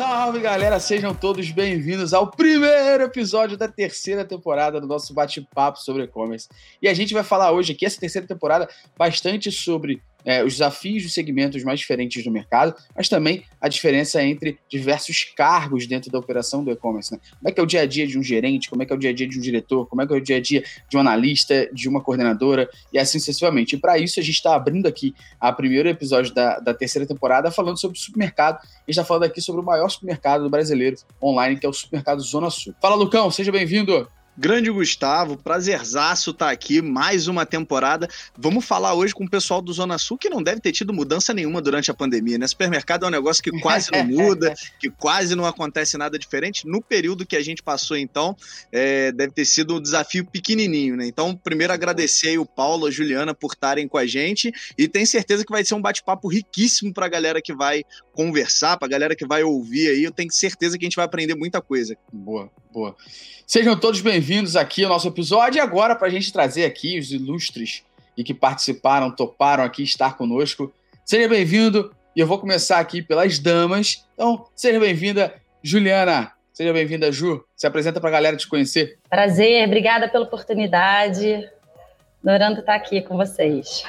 Salve, galera! Sejam todos bem-vindos ao primeiro episódio da terceira temporada do nosso bate-papo sobre e-commerce. E a gente vai falar hoje aqui, essa terceira temporada, bastante sobre é, os desafios dos segmentos mais diferentes do mercado, mas também a diferença entre diversos cargos dentro da operação do e-commerce. Né? Como é que é o dia a dia de um gerente, como é que é o dia a dia de um diretor, como é que é o dia a dia de um analista, de uma coordenadora e assim sucessivamente. E para isso a gente está abrindo aqui a primeiro episódio da, da terceira temporada falando sobre supermercado. A gente está falando aqui sobre o maior supermercado brasileiro online, que é o supermercado Zona Sul. Fala, Lucão, seja bem-vindo! Grande Gustavo, prazerzaço estar tá aqui, mais uma temporada. Vamos falar hoje com o pessoal do Zona Sul, que não deve ter tido mudança nenhuma durante a pandemia, né? Supermercado é um negócio que quase não muda, que quase não acontece nada diferente. No período que a gente passou, então, é, deve ter sido um desafio pequenininho, né? Então, primeiro agradecer aí o Paulo, a Juliana por estarem com a gente e tenho certeza que vai ser um bate-papo riquíssimo para a galera que vai conversar, para a galera que vai ouvir aí. Eu tenho certeza que a gente vai aprender muita coisa. Boa, boa. Sejam todos bem-vindos aqui ao nosso episódio. E agora, para a gente trazer aqui os ilustres e que participaram, toparam aqui estar conosco. Seja bem-vindo. E eu vou começar aqui pelas damas. Então, seja bem-vinda, Juliana. Seja bem-vinda, Ju. Se apresenta para a galera te conhecer. Prazer, obrigada pela oportunidade. Adorando estar aqui com vocês.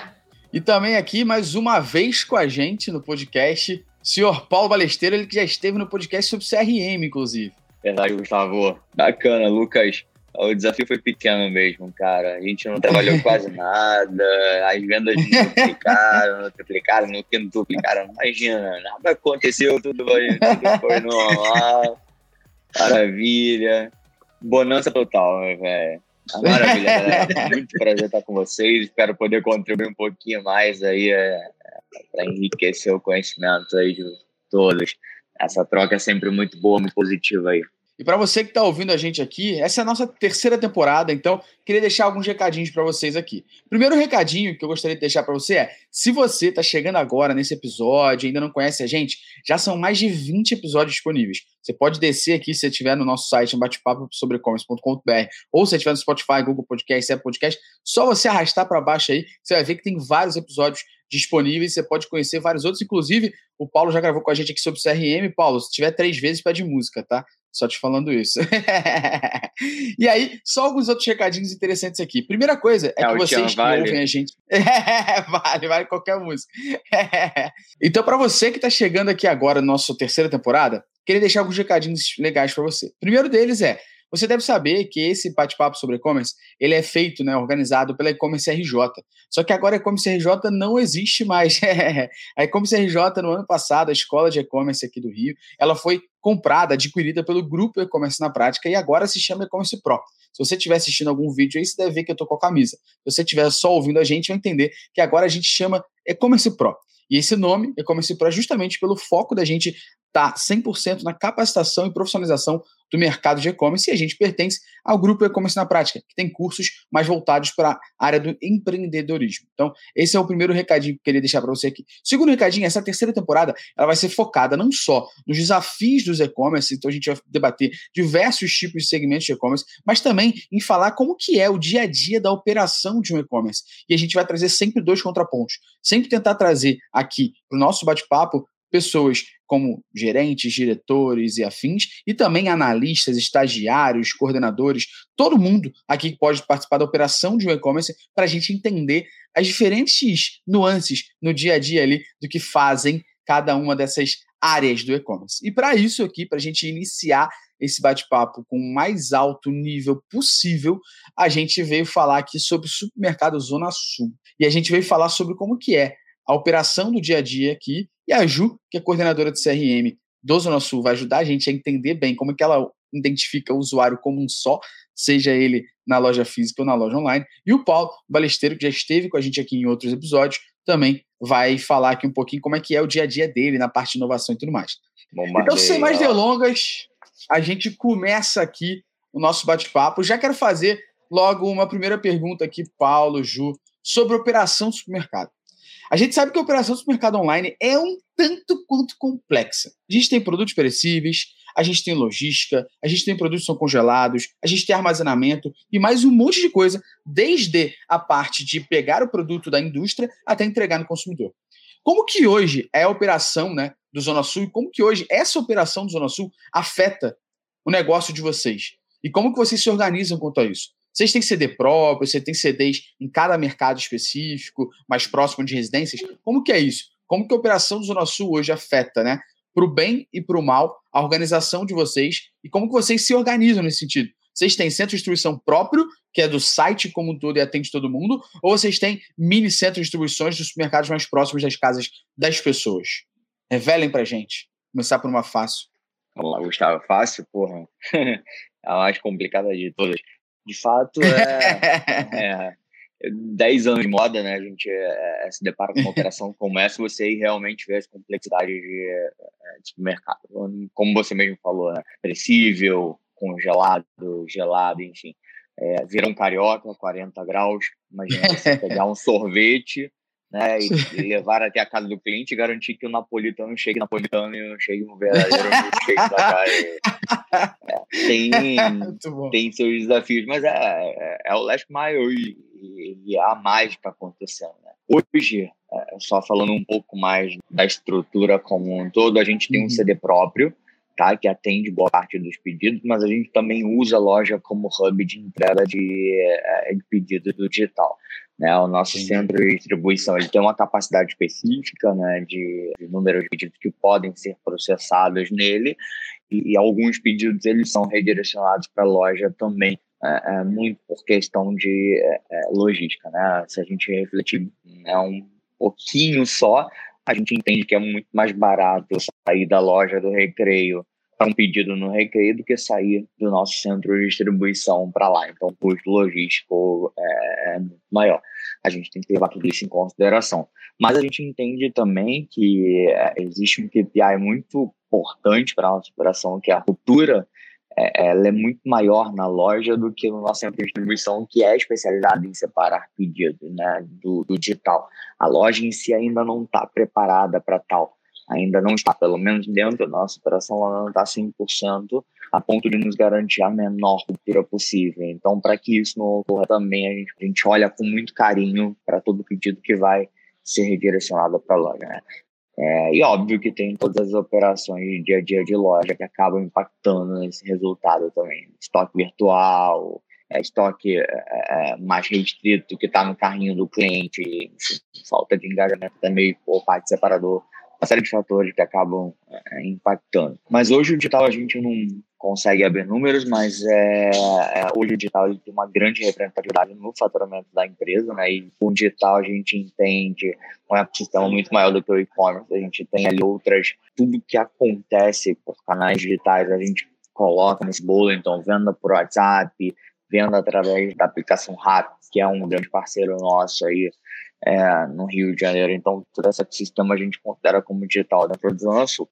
E também aqui, mais uma vez com a gente no podcast, senhor Paulo Balesteiro, ele que já esteve no podcast sobre CRM, inclusive. Verdade, Gustavo. Bacana, Lucas. O desafio foi pequeno mesmo, cara. A gente não trabalhou quase nada, as vendas não duplicaram, não triplicaram, não quintuplicaram. Imagina, nada aconteceu, tudo, tudo foi normal. Maravilha. Bonança total, velho. Maravilha, galera. Muito prazer estar com vocês. Espero poder contribuir um pouquinho mais aí é, para enriquecer o conhecimento aí de todos. Essa troca é sempre muito boa, muito positiva aí. E para você que está ouvindo a gente aqui, essa é a nossa terceira temporada, então queria deixar alguns recadinhos para vocês aqui. Primeiro recadinho que eu gostaria de deixar para você é: se você está chegando agora nesse episódio, ainda não conhece a gente, já são mais de 20 episódios disponíveis. Você pode descer aqui se estiver no nosso site, batepapo sobre ou se estiver no Spotify, Google Podcast, Apple Podcast, só você arrastar para baixo aí, você vai ver que tem vários episódios disponíveis, você pode conhecer vários outros, inclusive o Paulo já gravou com a gente aqui sobre CRM. Paulo, se tiver três vezes, pede música, tá? Só te falando isso. e aí, só alguns outros recadinhos interessantes aqui. Primeira coisa é, é que vocês que vale. ouvem a gente. vale, vale qualquer música. então, para você que está chegando aqui agora na nossa terceira temporada, queria deixar alguns recadinhos legais para você. primeiro deles é você deve saber que esse bate-papo sobre e-commerce, ele é feito, né, organizado pela e-commerce RJ. Só que agora a e-commerce RJ não existe mais. a e-commerce RJ, no ano passado, a escola de e-commerce aqui do Rio, ela foi comprada, adquirida pelo grupo e-commerce na prática e agora se chama e-commerce Pro. Se você estiver assistindo algum vídeo aí, você deve ver que eu tô com a camisa. Se você estiver só ouvindo a gente, vai entender que agora a gente chama e-commerce Pro. E esse nome, e-commerce Pro, é justamente pelo foco da gente estar tá 100% na capacitação e profissionalização do mercado de e-commerce e a gente pertence ao grupo E-commerce na Prática, que tem cursos mais voltados para a área do empreendedorismo. Então, esse é o primeiro recadinho que eu queria deixar para você aqui. Segundo recadinho, essa terceira temporada ela vai ser focada não só nos desafios dos e-commerce, então a gente vai debater diversos tipos de segmentos de e-commerce, mas também em falar como que é o dia a dia da operação de um e-commerce. E a gente vai trazer sempre dois contrapontos. Sempre tentar trazer aqui para o nosso bate-papo pessoas como gerentes, diretores e afins, e também analistas, estagiários, coordenadores, todo mundo aqui que pode participar da operação de um e-commerce para a gente entender as diferentes nuances no dia a dia ali do que fazem cada uma dessas áreas do e-commerce. E para isso aqui, para a gente iniciar esse bate-papo com o mais alto nível possível, a gente veio falar aqui sobre o supermercado Zona Sul. E a gente veio falar sobre como que é a operação do dia a dia aqui, e a Ju, que é coordenadora de CRM do Zona Sul, vai ajudar a gente a entender bem como é que ela identifica o usuário como um só, seja ele na loja física ou na loja online. E o Paulo Balesteiro, que já esteve com a gente aqui em outros episódios, também vai falar aqui um pouquinho como é que é o dia a dia dele na parte de inovação e tudo mais. então, sem mais delongas, a gente começa aqui o nosso bate-papo. Já quero fazer logo uma primeira pergunta aqui, Paulo, Ju, sobre operação do supermercado. A gente sabe que a operação do supermercado online é um tanto quanto complexa. A gente tem produtos perecíveis, a gente tem logística, a gente tem produtos que são congelados, a gente tem armazenamento e mais um monte de coisa, desde a parte de pegar o produto da indústria até entregar no consumidor. Como que hoje é a operação né, do Zona Sul e como que hoje essa operação do Zona Sul afeta o negócio de vocês. E como que vocês se organizam quanto a isso? Vocês têm CD próprio, você tem CDs em cada mercado específico, mais próximo de residências? Como que é isso? Como que a operação do Zona Sul hoje afeta, né? Para o bem e para o mal, a organização de vocês e como que vocês se organizam nesse sentido? Vocês têm centro de distribuição próprio, que é do site como um todo e atende todo mundo, ou vocês têm mini centro de distribuições dos supermercados mais próximos das casas das pessoas? Revelem pra gente. Começar por uma fácil. Vamos lá, Gustavo. Fácil, porra. a mais complicada de todas. De fato, é, é 10 anos de moda, né? A gente é, é se depara com uma operação como essa, você realmente vê as complexidades de, é, de supermercado. Como você mesmo falou, né? Perecível, congelado, gelado, enfim. É, vira um carioca, 40 graus. Imagina você pegar um sorvete né, e, e, levar até a casa do cliente e garantir que o napolitano chegue napolitano e não chegue um verdadeiro chegue da cara. É, tem, tem seus desafios, mas é, é, é o last mile e, e há mais para acontecer. Né? Hoje, é, só falando um pouco mais da estrutura como um todo, a gente tem um uhum. CD próprio, tá? que atende boa parte dos pedidos, mas a gente também usa a loja como hub de entrega de, é, de pedidos do digital. Né? O nosso Sim. centro de distribuição ele tem uma capacidade específica né, de, de número de pedidos que podem ser processados nele e, e alguns pedidos eles são redirecionados para a loja também é, é, muito por questão de é, é, logística, né? Se a gente refletir né, um pouquinho só, a gente entende que é muito mais barato sair da loja do recreio para um pedido no recreio do que sair do nosso centro de distribuição para lá. Então, o custo logístico é, é maior. A gente tem que levar tudo isso em consideração. Mas a gente entende também que é, existe um KPI muito importante para a nossa operação, que é a ruptura é, ela é muito maior na loja do que no nosso centro de distribuição, que é especializado em separar pedidos né, do, do digital. A loja em si ainda não está preparada para tal, ainda não está, pelo menos dentro da nossa operação, ela não está 100% a ponto de nos garantir a menor ruptura possível. Então, para que isso não ocorra também, a gente, a gente olha com muito carinho para todo pedido que vai ser redirecionado para a loja. Né? É, e óbvio que tem todas as operações de dia a dia de loja que acabam impactando nesse resultado também. Estoque virtual, é, estoque é, é mais restrito que está no carrinho do cliente, enfim, falta de engajamento também por parte separador, uma série de fatores que acabam é, impactando. Mas hoje o digital a gente não consegue abrir números, mas é, é, hoje o digital tem uma grande representatividade no faturamento da empresa, né? E com o digital a gente entende um ecossistema muito maior do que o e-commerce. A gente tem ali outras, tudo que acontece por canais digitais a gente coloca nesse bolo, então venda por WhatsApp, venda através da aplicação Rap, que é um grande parceiro nosso aí é, no Rio de Janeiro. Então, todo esse ecossistema a gente considera como digital dentro do Zona Sul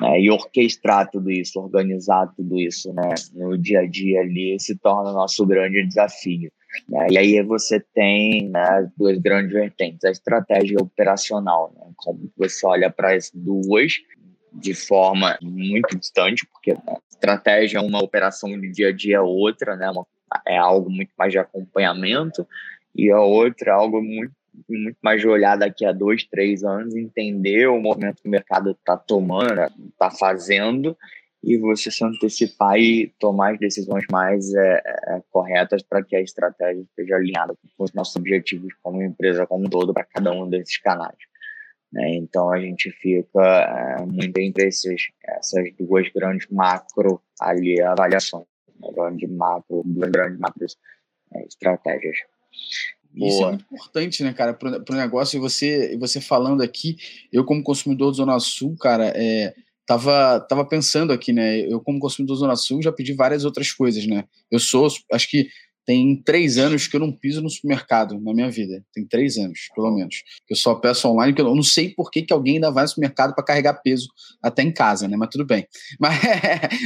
né, e orquestrar tudo isso, organizar tudo isso né, no dia a dia ali se torna nosso grande desafio. Né? E aí você tem né, duas grandes vertentes, a estratégia operacional, né, como você olha para as duas de forma muito distante, porque a estratégia é uma operação de dia a dia outra, né, uma, é algo muito mais de acompanhamento, e a outra é algo muito muito mais de olhar daqui a dois, três anos, entender o movimento que o mercado está tomando, está fazendo, e você se antecipar e tomar as decisões mais é, é, corretas para que a estratégia esteja alinhada com os nossos objetivos como empresa como um todo para cada um desses canais. Né? Então a gente fica é, muito entre esses, essas duas grandes macro ali avaliações, né? grande grandes macros é, estratégias. Boa. Isso é muito importante, né, cara, para o negócio. E você, você falando aqui, eu, como consumidor do Zona Sul, cara, é, tava, tava pensando aqui, né? Eu, como consumidor do Zona Sul, já pedi várias outras coisas, né? Eu sou, acho que tem três anos que eu não piso no supermercado na minha vida. Tem três anos, pelo menos. Eu só peço online, que eu não sei por que, que alguém ainda vai no supermercado para carregar peso até em casa, né? Mas tudo bem. Mas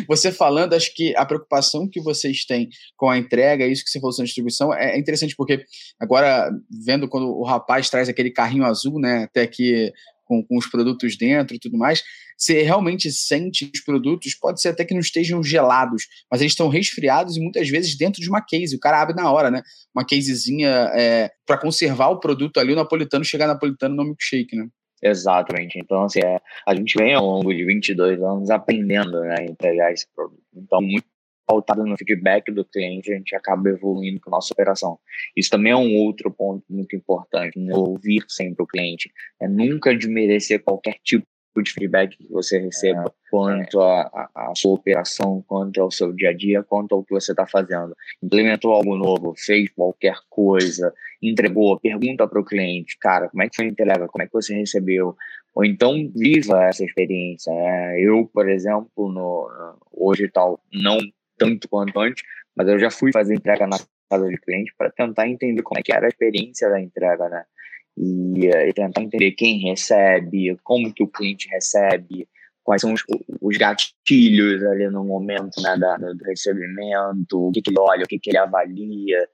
você falando, acho que a preocupação que vocês têm com a entrega, isso que você falou sobre distribuição, é interessante porque agora, vendo quando o rapaz traz aquele carrinho azul, né? Até que com, com os produtos dentro e tudo mais, você realmente sente os produtos, pode ser até que não estejam gelados, mas eles estão resfriados e muitas vezes dentro de uma case. O cara abre na hora, né? Uma casezinha é, para conservar o produto ali, o napolitano chegar napolitano no milkshake, né? Exatamente. Então, assim, é, a gente vem ao longo de 22 anos aprendendo né, a entregar esse produto. Então, muito pautado no feedback do cliente, a gente acaba evoluindo com a nossa operação. Isso também é um outro ponto muito importante, né? ouvir sempre o cliente. É nunca desmerecer qualquer tipo de feedback que você receba é, quanto à sua operação, quanto ao seu dia a dia, quanto ao que você está fazendo. Implementou algo novo, fez qualquer coisa, entregou, pergunta para o cliente, cara, como é que foi a entrega, como é que você recebeu, ou então viva essa experiência. Né? Eu, por exemplo, no, hoje tal, não tanto quanto antes, mas eu já fui fazer entrega na casa de cliente para tentar entender como é que era a experiência da entrega, né? E, eh, e, tentar entender quem recebe, como que o cliente recebe, quais são os, os gatilhos ali no momento né, da, do recebimento, o que, que ele olha, o que, que ele avalia.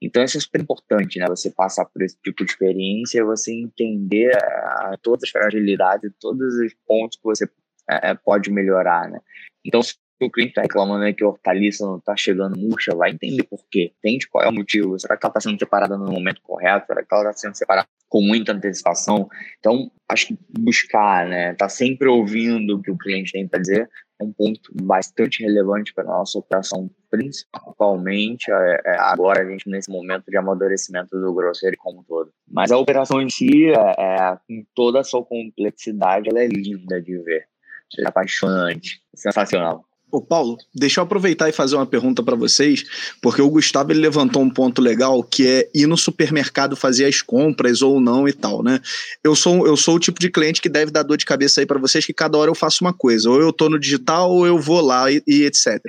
Então, isso é super importante, né? Você passar por esse tipo de experiência, você entender a, todas as fragilidades, todos os pontos que você é, pode melhorar, né? Então, o cliente está reclamando é que a hortaliça não está chegando murcha, vai entender por quê. Entende qual é o motivo. Será que ela está sendo separada no momento correto? Será que ela está sendo separada com muita antecipação? Então, acho que buscar, né? Tá sempre ouvindo o que o cliente tem para dizer é um ponto bastante relevante para a nossa operação, principalmente é, é, agora a gente nesse momento de amadurecimento do grosseiro como um todo. Mas a operação em si, é, é, com toda a sua complexidade, ela é linda de ver. É apaixonante, sensacional. Ô Paulo, deixa eu aproveitar e fazer uma pergunta para vocês, porque o Gustavo ele levantou um ponto legal que é ir no supermercado fazer as compras ou não e tal, né? Eu sou, eu sou o tipo de cliente que deve dar dor de cabeça aí para vocês que cada hora eu faço uma coisa, ou eu tô no digital ou eu vou lá e, e etc.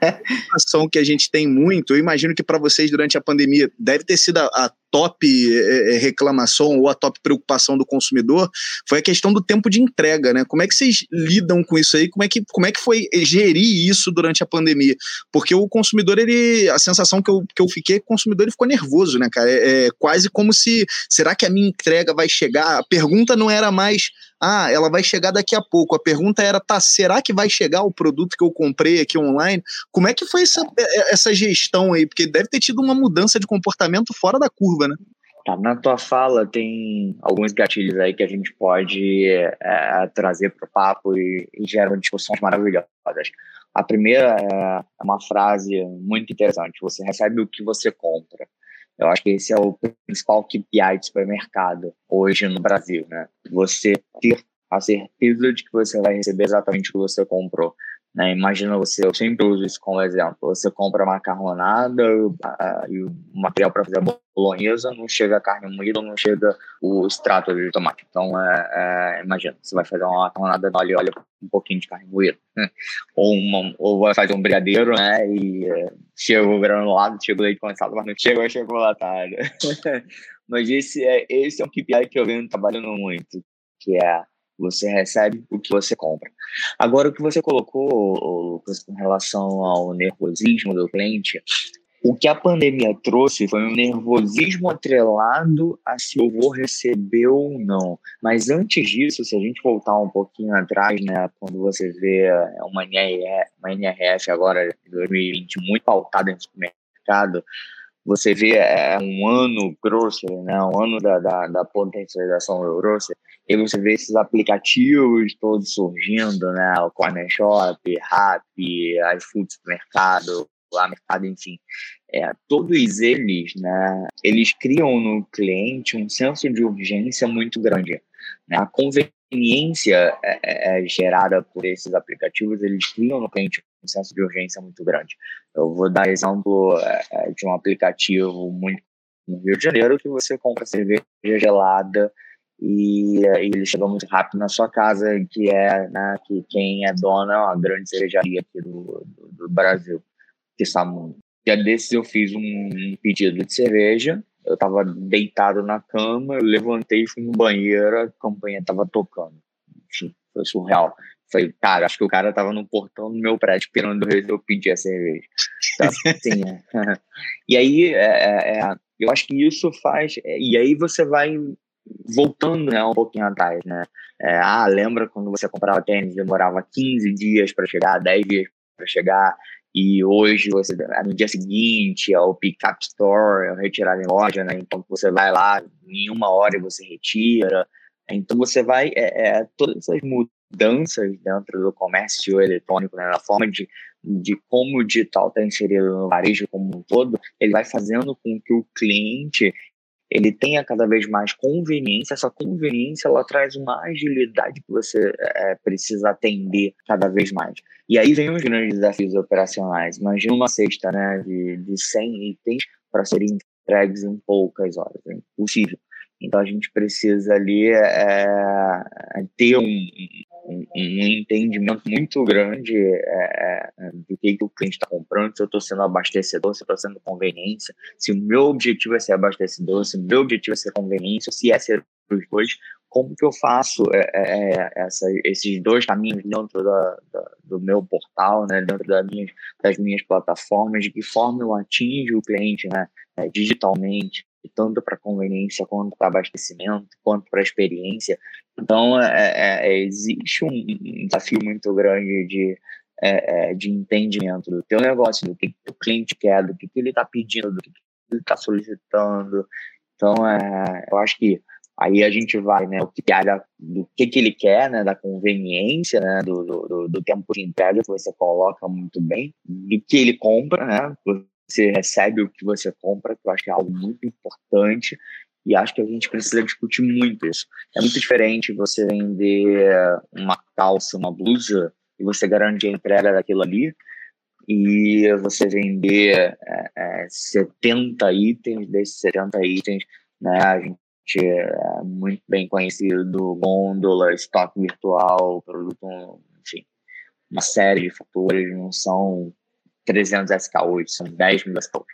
a ação que a gente tem muito, eu imagino que para vocês durante a pandemia deve ter sido a, a top é, é, reclamação ou a top preocupação do consumidor foi a questão do tempo de entrega, né? Como é que vocês lidam com isso aí? Como é que, como é que foi gerir isso durante a pandemia? Porque o consumidor, ele, a sensação que eu, que eu fiquei, é que o consumidor ele ficou nervoso, né, cara? É, é quase como se, será que a minha entrega vai chegar? A pergunta não era mais ah, ela vai chegar daqui a pouco. A pergunta era, tá, será que vai chegar o produto que eu comprei aqui online? Como é que foi essa, é, essa gestão aí? Porque deve ter tido uma mudança de comportamento fora da curva, né? Tá, na tua fala tem alguns gatilhos aí que a gente pode é, trazer para o papo e, e geram discussões maravilhosas. A primeira é uma frase muito interessante: você recebe o que você compra. Eu acho que esse é o principal KPI de supermercado hoje no Brasil, né? Você ter a certeza de que você vai receber exatamente o que você comprou. Né? Imagina você, eu sempre uso isso como exemplo, você compra macarronada uh, e o material para fazer a bolonhesa, não chega a carne moída, não chega o extrato de tomate. Então, é, é, imagina, você vai fazer uma macarronada no óleo, olha um pouquinho de carne moída. Ou, uma, ou vai fazer um brigadeiro, né, e é, chega o granulado, chega o leite condensado, mas não chega a chocolate. mas esse é, esse é um KPI que eu venho trabalhando muito, que é você recebe o que você compra. Agora, o que você colocou, Lucas, com relação ao nervosismo do cliente, o que a pandemia trouxe foi um nervosismo atrelado a se eu vou receber ou não. Mas antes disso, se a gente voltar um pouquinho atrás, né, quando você vê uma NRF, uma NRF agora de 2020 muito pautada no supermercado, você vê é, um ano grocery, né, um ano da, da, da potencialização do grocery, e você vê esses aplicativos todos surgindo, né, o Corner Shop, Rappi, iFood Supermercado, lá mercado, enfim, é, todos eles, né, eles criam no cliente um senso de urgência muito grande. Né? A conveniência é, é, é gerada por esses aplicativos, eles criam no cliente um senso de urgência muito grande. Eu vou dar exemplo é, é, de um aplicativo muito no Rio de Janeiro que você compra cerveja gelada e, e ele chega muito rápido na sua casa, que é né, que quem é dona é uma grande cervejaria aqui do, do, do Brasil, que muito. Dia desses eu fiz um pedido de cerveja, eu estava deitado na cama, eu levantei, fui no banheiro, a campanha estava tocando. Enfim, foi surreal. Falei, cara, acho que o cara tava no portão do meu prédio esperando eu pedir a cerveja. Então, assim, é. e aí, é, é, é, eu acho que isso faz. É, e aí você vai voltando né, um pouquinho atrás, né? É, ah, lembra quando você comprava tênis, demorava 15 dias para chegar, 10 dias para chegar, e hoje você no dia seguinte é o pick-up store, é o retirar em loja, né? Então você vai lá em uma hora e você retira. Então você vai, é, é, todas essas mudanças dentro do comércio eletrônico, né, na forma de, de como o digital está inserido no varejo como um todo, ele vai fazendo com que o cliente ele tenha cada vez mais conveniência. Essa conveniência ela traz uma agilidade que você é, precisa atender cada vez mais. E aí vem os grandes desafios operacionais. Imagina uma cesta né, de, de 100 itens para serem entregues em poucas horas. É impossível. Então a gente precisa ali é, ter um, um, um, entendimento muito grande é, é do que, que o cliente está comprando, se eu estou sendo abastecedor, se eu estou sendo conveniência, se o meu objetivo é ser abastecedor, se o meu objetivo é ser conveniência, se é ser os dois, como que eu faço é, é, é, essa, esses dois caminhos dentro da, da, do meu portal, né, dentro da minha, das minhas plataformas, de que forma eu atingo o cliente né, digitalmente, tanto para conveniência quanto para abastecimento, quanto para experiência. Então, é, é, é, existe um desafio muito grande de, é, é, de entendimento do teu negócio, do que, o cliente quer, do que, ele está pedindo, do que, ele está solicitando. Então, é, eu acho que aí a gente vai, né, o que do que, que ele quer, né, da conveniência, né, do, do, do tempo de entrega que você coloca muito bem, do que ele compra, né, você recebe o que você compra, que eu acho que é algo muito importante e acho que a gente precisa discutir muito isso. É muito diferente você vender uma calça, uma blusa e você garante a entrega daquilo ali e você vender é, é, 70 itens, desses 70 itens, né, a gente é muito bem conhecido, gôndola, estoque virtual, produto, enfim, uma série de fatores, não são 300 SK8, são 10 mil SK8.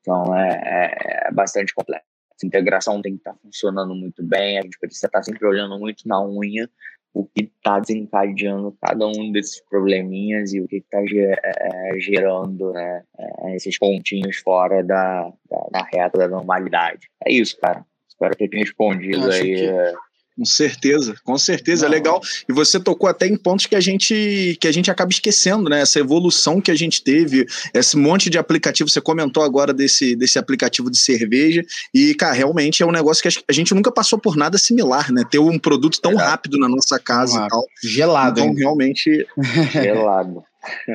Então é, é, é bastante complexo. A integração tem que estar tá funcionando muito bem, a gente precisa estar tá sempre olhando muito na unha o que está desencadeando cada um desses probleminhas e o que está é, gerando né, é, esses pontinhos fora da, da, da, reta da normalidade. É isso, cara. Espero ter respondido aí. Que é, com certeza, com certeza, é Não. é legal. E você tocou até em pontos que a gente que a gente acaba esquecendo, né? Essa evolução que a gente teve, esse monte de aplicativo. Você comentou agora desse, desse aplicativo de cerveja e, cara, realmente é um negócio que a gente nunca passou por nada similar, né? Ter um produto tão é. rápido na nossa casa e tal. Gelado, então, hein? realmente gelado.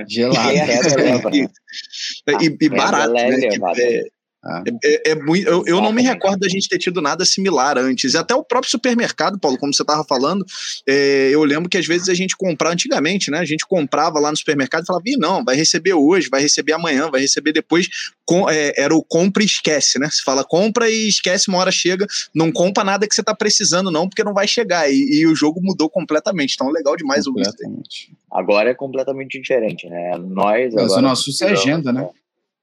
Gelado. e, e, e barato, né? É. É, é, muito, eu, eu, não me recordo da gente ter tido nada similar antes. E até o próprio supermercado, Paulo, como você estava falando, é, eu lembro que às vezes a gente comprava antigamente, né? A gente comprava lá no supermercado e falava, Ih, não, vai receber hoje, vai receber amanhã, vai receber depois. Com, é, era o compra e esquece, né? Você fala compra e esquece, uma hora chega, não compra nada que você está precisando, não, porque não vai chegar. E, e, o jogo mudou completamente. Então legal demais ouvir isso. Agora é completamente diferente, né? Nós. Mas o nosso é agenda, né?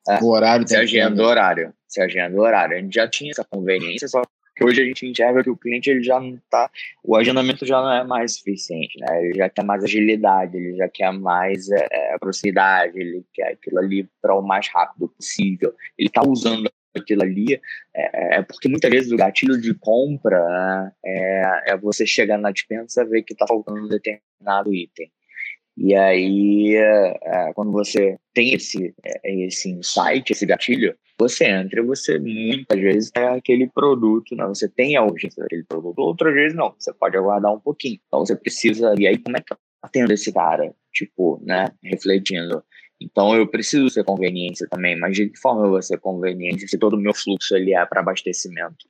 É, o horário se agenda o horário. Se agenda o horário. A gente já tinha essa conveniência, só que hoje a gente enxerga que o cliente ele já não tá. O agendamento já não é mais suficiente, né? Ele já quer mais agilidade, ele já quer mais é, é proximidade, ele quer aquilo ali para o mais rápido possível. Ele está usando aquilo ali, é, é, porque muitas vezes o gatilho de compra é, é você chegar na dispensa e ver que está faltando um determinado item. E aí, é, quando você tem esse, é, esse insight, esse gatilho, você entra você muitas vezes é aquele produto, né? você tem a urgência daquele produto, outras vezes não, você pode aguardar um pouquinho. Então você precisa, e aí como é que tá tendo esse cara, tipo, né, refletindo? Então eu preciso ser conveniência também, mas de que forma eu vou ser conveniência se todo o meu fluxo ele é para abastecimento?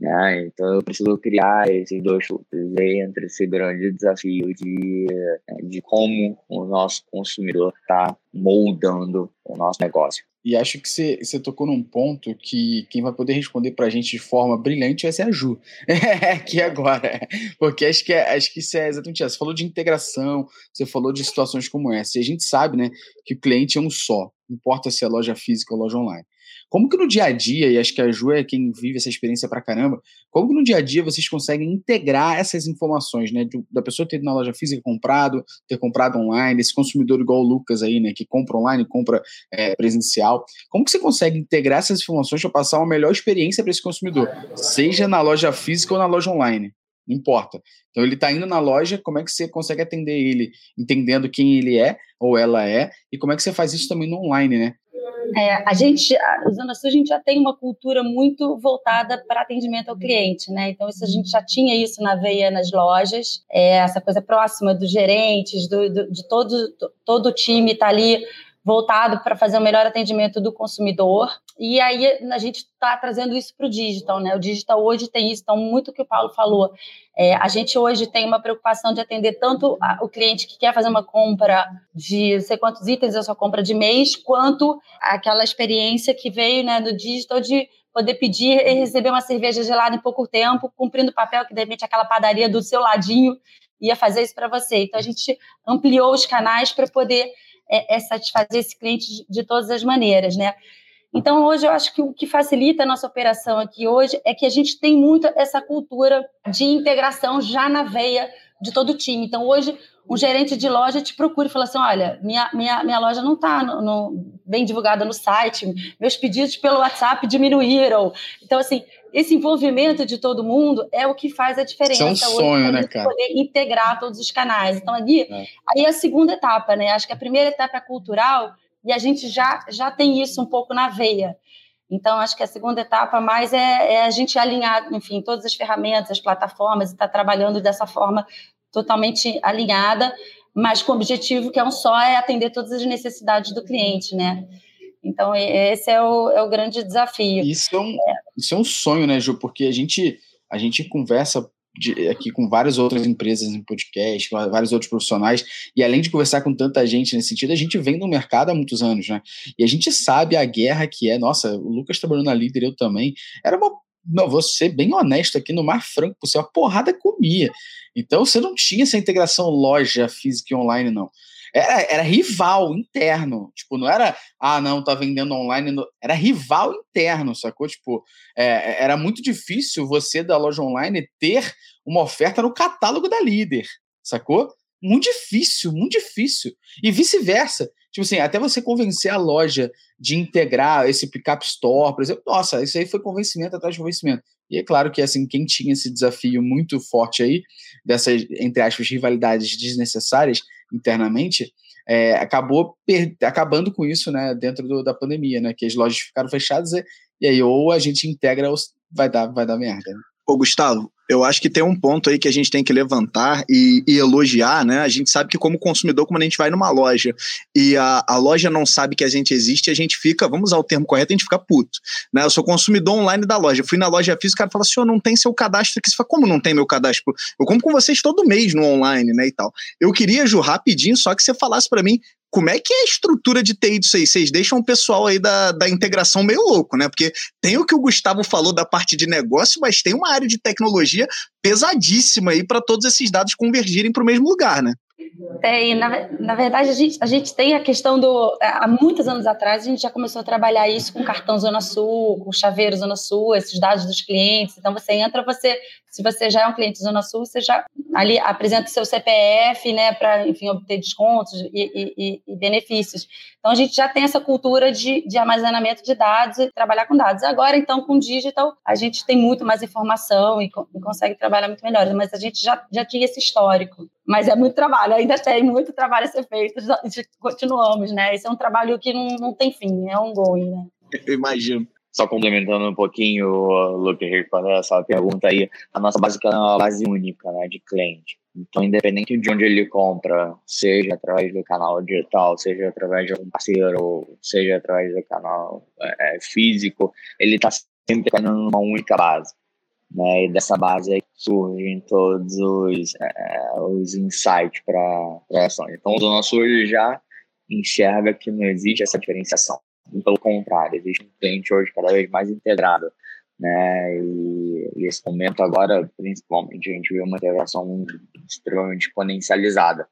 Né? Então eu preciso criar esses dois chutes entre esse grande desafio de, de como o nosso consumidor está moldando o nosso negócio. E acho que você, tocou num ponto que quem vai poder responder para a gente de forma brilhante vai ser a Ju, aqui agora. Porque acho que, é, acho que isso é exatamente isso. Você falou de integração, você falou de situações como essa. E a gente sabe né, que o cliente é um só, não importa se é loja física ou loja online. Como que no dia a dia, e acho que a Ju é quem vive essa experiência pra caramba, como que no dia a dia vocês conseguem integrar essas informações, né? Da pessoa ter ido na loja física comprado, ter comprado online, esse consumidor igual o Lucas aí, né? Que compra online, compra é, presencial. Como que você consegue integrar essas informações para passar uma melhor experiência para esse consumidor? Seja na loja física ou na loja online. Não importa. Então ele está indo na loja, como é que você consegue atender ele, entendendo quem ele é ou ela é, e como é que você faz isso também no online, né? É, a gente, a Zona Sul, a gente já tem uma cultura muito voltada para atendimento ao cliente, né? Então, isso a gente já tinha isso na veia nas lojas, é, essa coisa próxima dos gerentes, do, do, de todo, todo o time está ali voltado para fazer o melhor atendimento do consumidor. E aí a gente está trazendo isso para o digital, né? O digital hoje tem isso, então muito que o Paulo falou. É, a gente hoje tem uma preocupação de atender tanto a, o cliente que quer fazer uma compra de sei quantos itens a sua compra de mês, quanto aquela experiência que veio né, do digital de poder pedir e receber uma cerveja gelada em pouco tempo, cumprindo o papel que de repente aquela padaria do seu ladinho ia fazer isso para você. Então a gente ampliou os canais para poder é, é satisfazer esse cliente de, de todas as maneiras, né? Então, hoje, eu acho que o que facilita a nossa operação aqui hoje é que a gente tem muito essa cultura de integração já na veia de todo o time. Então, hoje, um gerente de loja te procura e fala assim: olha, minha, minha, minha loja não está bem divulgada no site, meus pedidos pelo WhatsApp diminuíram. Então, assim, esse envolvimento de todo mundo é o que faz a diferença. É um sonho, né, cara? Poder integrar todos os canais. Então, ali, é. aí é a segunda etapa, né? Acho que a primeira etapa é cultural e a gente já, já tem isso um pouco na veia. Então, acho que a segunda etapa mais é, é a gente alinhar, enfim, todas as ferramentas, as plataformas, e estar tá trabalhando dessa forma totalmente alinhada, mas com o objetivo que é um só, é atender todas as necessidades do cliente, né? Então, esse é o, é o grande desafio. Isso é, um, é. isso é um sonho, né, Ju? Porque a gente, a gente conversa de, aqui com várias outras empresas em podcast, vários outros profissionais, e além de conversar com tanta gente nesse sentido, a gente vem no mercado há muitos anos, né? E a gente sabe a guerra que é. Nossa, o Lucas trabalhou na líder, eu também. Era uma. Não, vou ser bem honesto aqui, no mais franco possível, a porrada comia. Então você não tinha essa integração loja física e online, não era, era rival interno. Tipo, não era, ah, não, tá vendendo online. Era rival interno, sacou? Tipo, é, era muito difícil você da loja online ter uma oferta no catálogo da líder, sacou? Muito difícil, muito difícil. E vice-versa. Tipo assim, até você convencer a loja de integrar esse pick-up store, por exemplo, nossa, isso aí foi convencimento atrás de convencimento. E é claro que, assim, quem tinha esse desafio muito forte aí, dessas, entre aspas, rivalidades desnecessárias internamente, é, acabou acabando com isso, né, dentro do, da pandemia, né, que as lojas ficaram fechadas e, e aí ou a gente integra ou vai dar, vai dar merda. Né? Ô, Gustavo, eu acho que tem um ponto aí que a gente tem que levantar e, e, elogiar, né? A gente sabe que, como consumidor, quando a gente vai numa loja e a, a loja não sabe que a gente existe, a gente fica, vamos usar o termo correto, a gente fica puto. Né? Eu sou consumidor online da loja. Fui na loja física, o cara fala assim: oh, não tem seu cadastro aqui. Você fala, como não tem meu cadastro? Eu compro com vocês todo mês no online, né? E tal. Eu queria, Ju, rapidinho, só que você falasse para mim como é que é a estrutura de TI disso aí? Vocês deixam o pessoal aí da, da integração meio louco, né? Porque tem o que o Gustavo falou da parte de negócio, mas tem uma área de tecnologia pesadíssima aí para todos esses dados convergirem para o mesmo lugar, né? Tem, na, na verdade, a gente, a gente tem a questão do. Há muitos anos atrás, a gente já começou a trabalhar isso com cartão Zona Sul, com chaveiro Zona Sul, esses dados dos clientes. Então, você entra, você, se você já é um cliente Zona Sul, você já ali apresenta o seu CPF, né, para, enfim, obter descontos e, e, e, benefícios. Então, a gente já tem essa cultura de, de armazenamento de dados e trabalhar com dados. Agora, então, com digital, a gente tem muito mais informação e, e consegue trabalhar muito melhor, mas a gente já, já tinha esse histórico. Mas é muito trabalho, ainda tem muito trabalho a ser feito, continuamos, né? Esse é um trabalho que não, não tem fim, é um going, né? Eu imagino. Só complementando um pouquinho, Luke, respondendo essa pergunta aí, a nossa base é uma base única né, de cliente. Então, independente de onde ele compra, seja através do canal digital, seja através de algum parceiro, seja através do canal é, físico, ele está sempre numa única base. Né? E dessa base é que surgem todos os, é, os insights para ações. Então, o nosso hoje já enxerga que não existe essa diferenciação. Pelo contrário, existe um cliente hoje cada vez mais integrado. Né? E, e esse momento agora, principalmente, a gente vê uma integração extremamente exponencializada.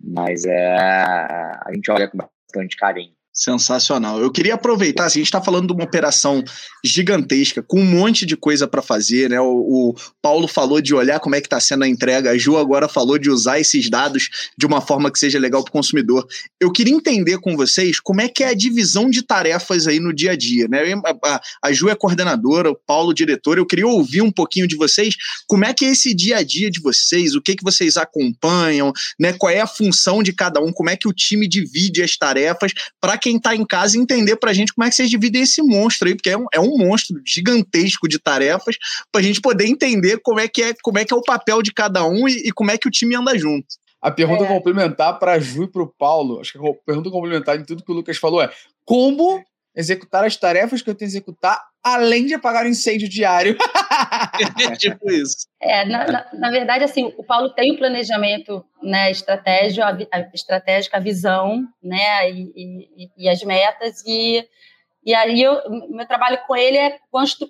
Mas é, a gente olha com bastante carinho. Sensacional. Eu queria aproveitar, assim, a gente está falando de uma operação gigantesca, com um monte de coisa para fazer, né? O, o, Paulo falou de olhar como é que está sendo a entrega, a Ju agora falou de usar esses dados de uma forma que seja legal para o consumidor. Eu queria entender com vocês como é que é a divisão de tarefas aí no dia a dia, né? A, a, Ju é coordenadora, o Paulo diretor. Eu queria ouvir um pouquinho de vocês, como é que é esse dia a dia de vocês, o que que vocês acompanham, né? Qual é a função de cada um, como é que o time divide as tarefas para quem está em casa entender para a gente como é que vocês dividem esse monstro aí, porque é um, é um monstro gigantesco de tarefas, para a gente poder entender como é que é, como é que é o papel de cada um e, e como é que o time anda junto. A pergunta é. complementar para a Ju e para o Paulo, acho que a pergunta complementar em tudo que o Lucas falou é como executar as tarefas que eu tenho que executar, além de apagar o incêndio diário. tipo isso. É, na, na, na, verdade, assim, o Paulo tem o planejamento né, estratégico, a, a, a visão, né, e, e, e, as metas, e, e aí eu, meu trabalho com ele é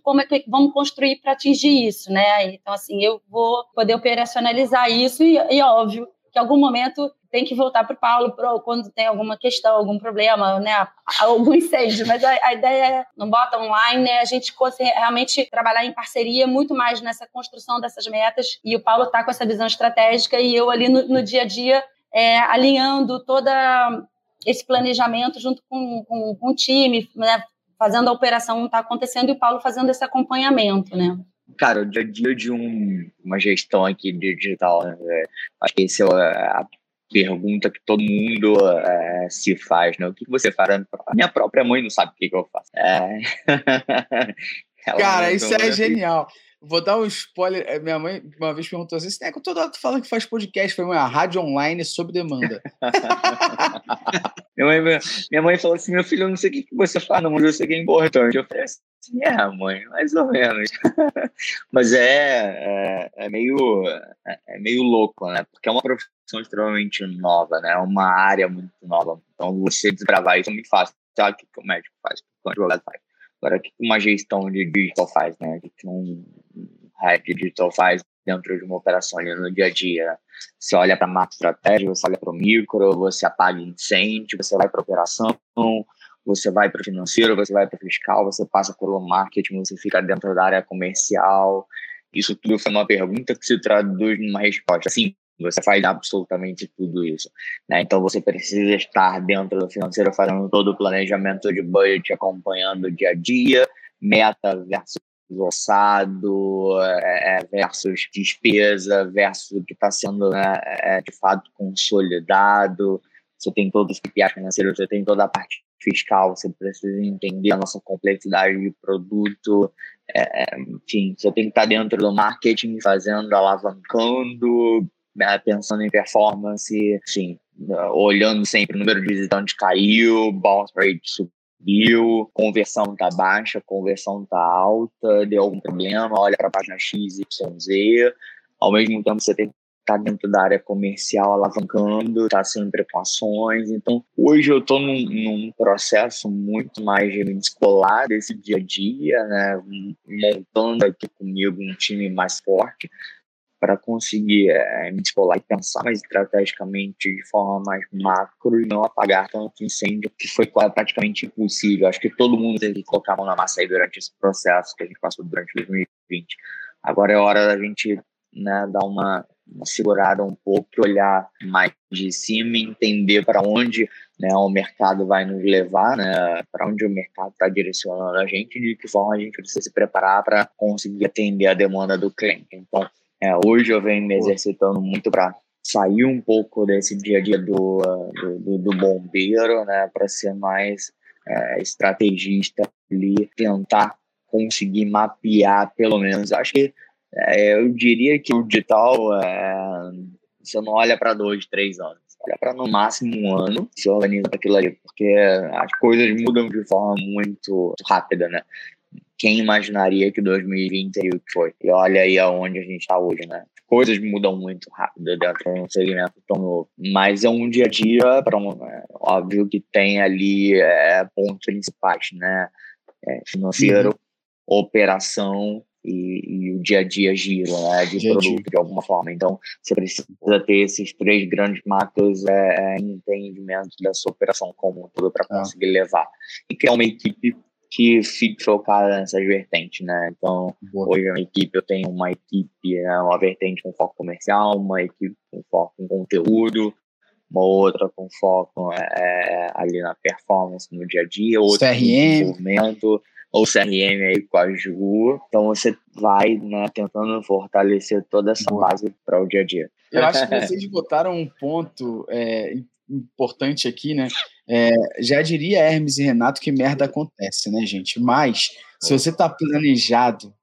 como é que vamos construir para atingir isso, né, então, assim, eu vou poder operacionalizar isso e, e óbvio, que algum momento tem que voltar para o Paulo pro, quando tem alguma questão, algum problema, né, algum incêndio. Mas a, a ideia é, no bota online, é a gente realmente trabalhar em parceria muito mais nessa construção dessas metas. E o Paulo está com essa visão estratégica e eu ali no, no dia a dia é, alinhando toda esse planejamento junto com, com, com o time, né, fazendo a operação estar tá acontecendo e o Paulo fazendo esse acompanhamento, né? Cara, o dia a dia de um, uma gestão aqui digital, né? É, acho que esse é a pergunta que todo mundo é, se faz, né? O que você faz? Minha própria mãe não sabe o que, que eu faço. É... Cara, isso é genial. Vou dar um spoiler. É, minha mãe uma vez perguntou assim: é que todo mundo fala que faz podcast, foi uma rádio online sob demanda. minha, mãe, minha mãe falou assim: meu filho, eu não sei o que você não, mas eu sei que é importante. Eu falei assim, é, mãe, mais ou menos. mas é, é, é, meio, é, é meio louco, né? Porque é uma profissão extremamente nova, né? É uma área muito nova. Então você desbravar isso é muito fácil. Sabe o que o médico faz, o advogado faz. Agora, o que uma gestão de digital faz, né? O que um head digital faz dentro de uma operação ali no dia a dia? Você olha para a macro estratégia, você olha para o micro, você apaga incêndio, você vai para operação, você vai para o financeiro, você vai para o fiscal, você passa pelo marketing, você fica dentro da área comercial. Isso tudo foi uma pergunta que se traduz numa resposta. Sim, você faz absolutamente tudo isso. Né? Então você precisa estar dentro do financeiro fazendo todo o planejamento de budget, acompanhando o dia a dia, meta versus orçado é, é versus despesa versus o que está sendo né, é, de fato consolidado. Você tem todos os KPIs financeiros, você tem toda a parte fiscal, você precisa entender a nossa complexidade de produto, é, é enfim, você tem que estar dentro do marketing, fazendo, alavancando, pensando em performance, assim, olhando sempre o número de visitantes caiu, bounce rate subiu, conversão tá baixa, conversão tá alta, deu algum problema, olha para a página X, Y, Z. Ao mesmo tempo, você tem que tá dentro da área comercial alavancando, tá sempre com ações. Então, hoje eu estou num, num, processo muito mais de me descolar desse dia a dia, né? Montando aqui comigo um time mais forte para conseguir é, me descolar e pensar mais estrategicamente de forma mais macro e não apagar tanto incêndio, que foi praticamente impossível. Acho que todo mundo teve que colocar a mão na massa aí durante esse processo que a gente passou durante 2020. Agora é hora da gente né, dar uma, uma segurada um pouco, olhar mais de cima entender para onde né, o mercado vai nos levar, né, para onde o mercado está direcionando a gente e de que forma a gente precisa se preparar para conseguir atender a demanda do cliente. Então, é, hoje eu venho me exercitando muito para sair um pouco desse dia a dia do, do, do bombeiro, né, para ser mais é, estrategista ali, tentar conseguir mapear, pelo menos. Acho que é, eu diria que o digital, é, você não olha para dois, três anos, olha para no máximo um ano, se organiza aquilo ali, porque as coisas mudam de forma muito rápida, né? Quem imaginaria que 2020 seria o que foi? E olha aí aonde a gente está hoje, né? Coisas mudam muito rápido dentro de um segmento tão novo. Mas é um dia a dia, para um, é, óbvio que tem ali é, pontos principais, né? É, financeiro, uhum. operação e, e, o dia a dia gira, né? De dia produto dia. de alguma forma. Então, você precisa ter esses três grandes macros é, é entendimento da sua operação como um todo para é. conseguir levar. E criar uma equipe que fique focada nessas vertentes, né? Então, Boa. hoje a equipe, eu tenho uma equipe, né, uma vertente com foco comercial, uma equipe com foco em conteúdo, uma outra com foco é, é ali na performance no dia a dia, outra CRM. no desenvolvimento, ou CRM aí com a Ju. Então você vai né, tentando fortalecer toda essa Boa. base para o dia a dia. Eu acho que vocês botaram um ponto é, importante aqui, né? É, já diria Hermes e Renato que merda acontece, né, gente? Mas se você está planejado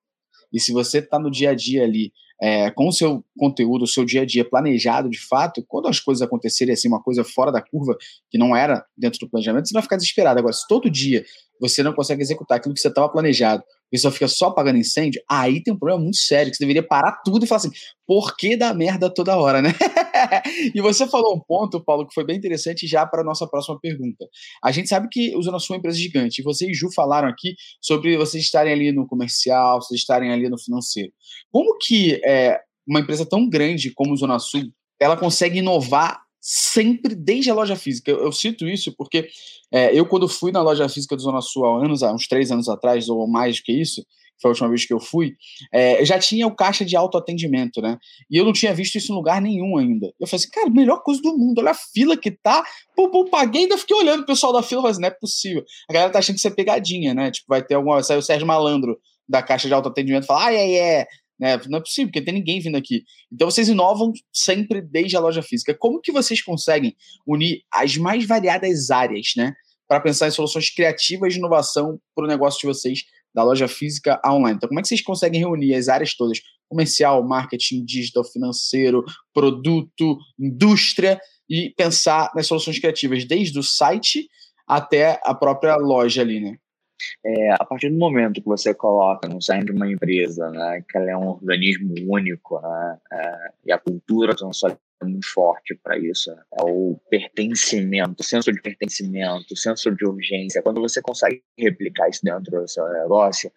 e se você está no dia a dia ali é, com o seu conteúdo, o seu dia a dia planejado de fato, quando as coisas acontecerem assim, uma coisa fora da curva, que não era dentro do planejamento, você vai ficar desesperado. Agora, se todo dia você não consegue executar aquilo que você estava planejado, e só fica só apagando incêndio, aí tem um problema muito sério, que você deveria parar tudo e falar assim, por que dar merda toda hora, né? e você falou um ponto, Paulo, que foi bem interessante já para a nossa próxima pergunta. A gente sabe que o Zona Sul é uma empresa gigante, e você e Ju falaram aqui sobre vocês estarem ali no comercial, vocês estarem ali no financeiro. Como que é, uma empresa tão grande como o Zona Sul, ela consegue inovar sempre desde a loja física. Eu, eu cito isso porque é, eu, quando fui na loja física do Zona Sul há anos, há uns três anos atrás, ou mais que isso, foi a última vez que eu fui, é, já tinha o caixa de autoatendimento, né? E eu não tinha visto isso em lugar nenhum ainda. Eu falei assim, cara, melhor coisa do mundo, olha a fila que tá. Pô, pô, paguei, ainda fiquei olhando o pessoal da fila, falei assim, não é possível. A galera tá achando que isso é pegadinha, né? Tipo, vai ter alguma. Sai o Sérgio Malandro da caixa de autoatendimento e fala, ai, ai, é. Né? Não é possível, porque tem ninguém vindo aqui. Então vocês inovam sempre desde a loja física. Como que vocês conseguem unir as mais variadas áreas, né? Para pensar em soluções criativas de inovação para o negócio de vocês, da loja física a online. Então, como é que vocês conseguem reunir as áreas todas? Comercial, marketing, digital, financeiro, produto, indústria, e pensar nas soluções criativas, desde o site até a própria loja ali, né? É, a partir do momento que você coloca no site de uma empresa, né, que ela é um organismo único, né, é, e a cultura transocial é muito forte para isso, né, é o pertencimento, o senso de pertencimento, o senso de urgência. Quando você consegue replicar isso dentro do seu negócio,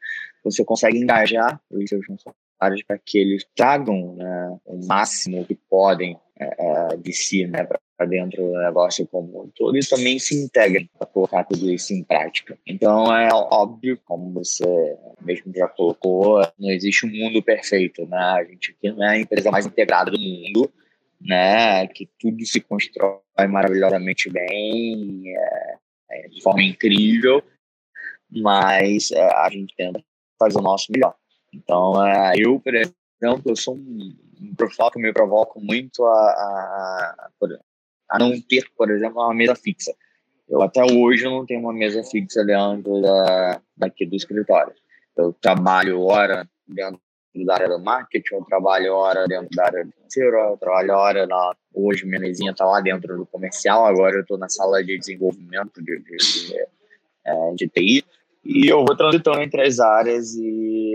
você consegue engajar os seus funcionários para que eles tragam né, o máximo que podem é, é de si né, para dentro do negócio como um todo e também se integrem para colocar tudo isso em prática. Então é óbvio, como você mesmo já colocou, não existe um mundo perfeito, né? A gente aqui não é a empresa mais integrada do mundo, né? Que tudo se constrói maravilhosamente bem, é, é, de forma incrível, mas é, a gente tenta fazer o nosso melhor. Então, é, eu, por exemplo, eu sou um, um profissional que me provoca muito a, a, a, a não ter, por exemplo, uma mesa fixa. Eu até hoje não tenho uma mesa fixa dentro da, daqui do escritório. Eu trabalho hora dentro da área do marketing, eu trabalho hora dentro da área financeira, eu trabalho hora na... Hoje minha mesinha está lá dentro do comercial, agora eu estou na sala de desenvolvimento de, de, de, é, de, TI, e eu vou transitando entre as áreas e,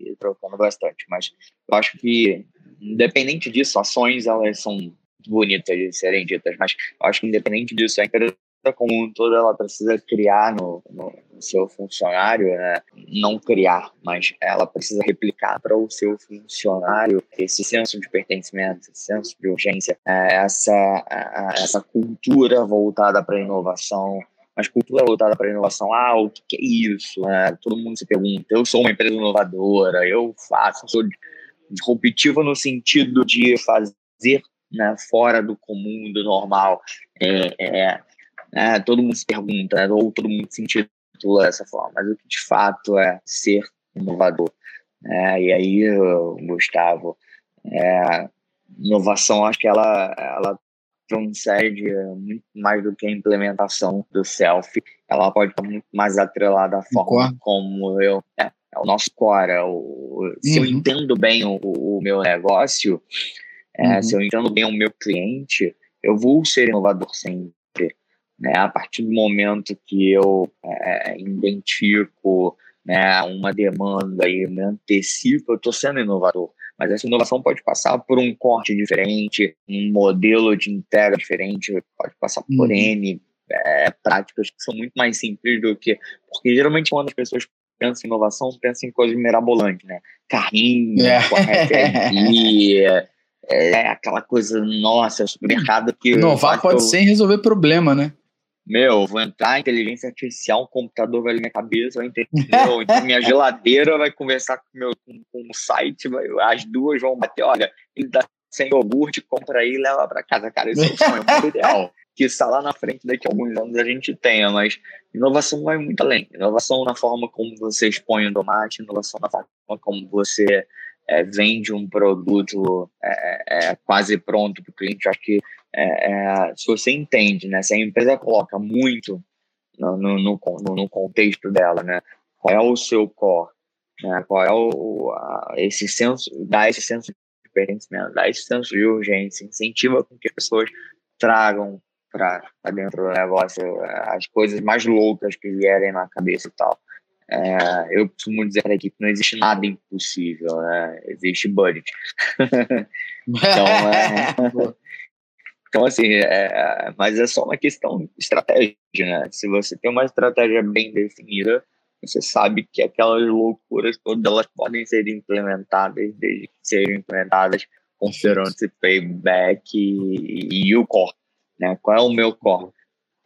e, e trocando bastante. Mas eu acho que, independente disso, ações elas são bonitas de serem ditas, mas acho que independente disso, a empresa como um todo ela precisa criar no, no, seu funcionário, né? não criar, mas ela precisa replicar para o seu funcionário esse senso de pertencimento, esse senso de urgência, é, essa, essa cultura voltada para a inovação, mas cultura voltada para a inovação, ah, o que, é isso? É, todo mundo se pergunta, eu sou uma empresa inovadora, eu faço, sou disruptiva no sentido de fazer né, fora do comum, do normal. É, é, é, todo mundo se pergunta, ou todo mundo se intitula dessa forma, mas o que de fato é ser inovador. É, e aí, Gustavo, é, inovação, acho que ela, ela transcende muito mais do que a implementação do self. Ela pode estar muito mais atrelada à forma como eu. É, é o nosso core. É o, se uhum. eu entendo bem o, o meu negócio, é, uhum. Se eu entendo bem o meu cliente, eu vou ser inovador sempre. Né? A partir do momento que eu é, identifico né, uma demanda e me antecipo, eu estou sendo inovador. Mas essa inovação pode passar por um corte diferente, um modelo de entrega diferente, pode passar por uhum. N é, práticas que são muito mais simples do que. Porque geralmente quando as pessoas pensam em inovação, pensam em coisas mirabolantes, né? Carrinho, é. é aquela coisa, nossa, supermercado que. Inovar pode eu... ser resolver problema, né? Meu, vou entrar, inteligência artificial, um computador vai ler minha cabeça, vai entender. então minha geladeira vai conversar com, meu, com, com o site, vai, as duas vão bater, olha, ele dá sem iogurte, compra aí e leva para casa. Cara, isso é o sonho muito ideal. Que está lá na frente daqui a alguns anos a gente tenha, mas inovação vai muito além. Inovação na forma como você expõe o tomate, inovação na forma como você é, vende um produto é, é, é quase pronto para o cliente. Acho que é, é, se você entende, né? Se a empresa coloca muito no, no, no, no contexto dela, né? Qual é o seu core, né? Qual é o, a, esse senso, dá esse senso de pertencimento, dá esse senso de urgência, incentiva com que as pessoas tragam para dentro do negócio as coisas mais loucas que vierem na cabeça e tal. É, eu costumo dizer para a equipe não existe nada impossível, né? existe budget. então, é, então, assim, é, mas é só uma questão de estratégia, né? Se você tem uma estratégia bem definida, você sabe que aquelas loucuras todas elas podem ser implementadas, desde que sejam implementadas considerando esse payback e, e, o core, né? Qual é o meu core?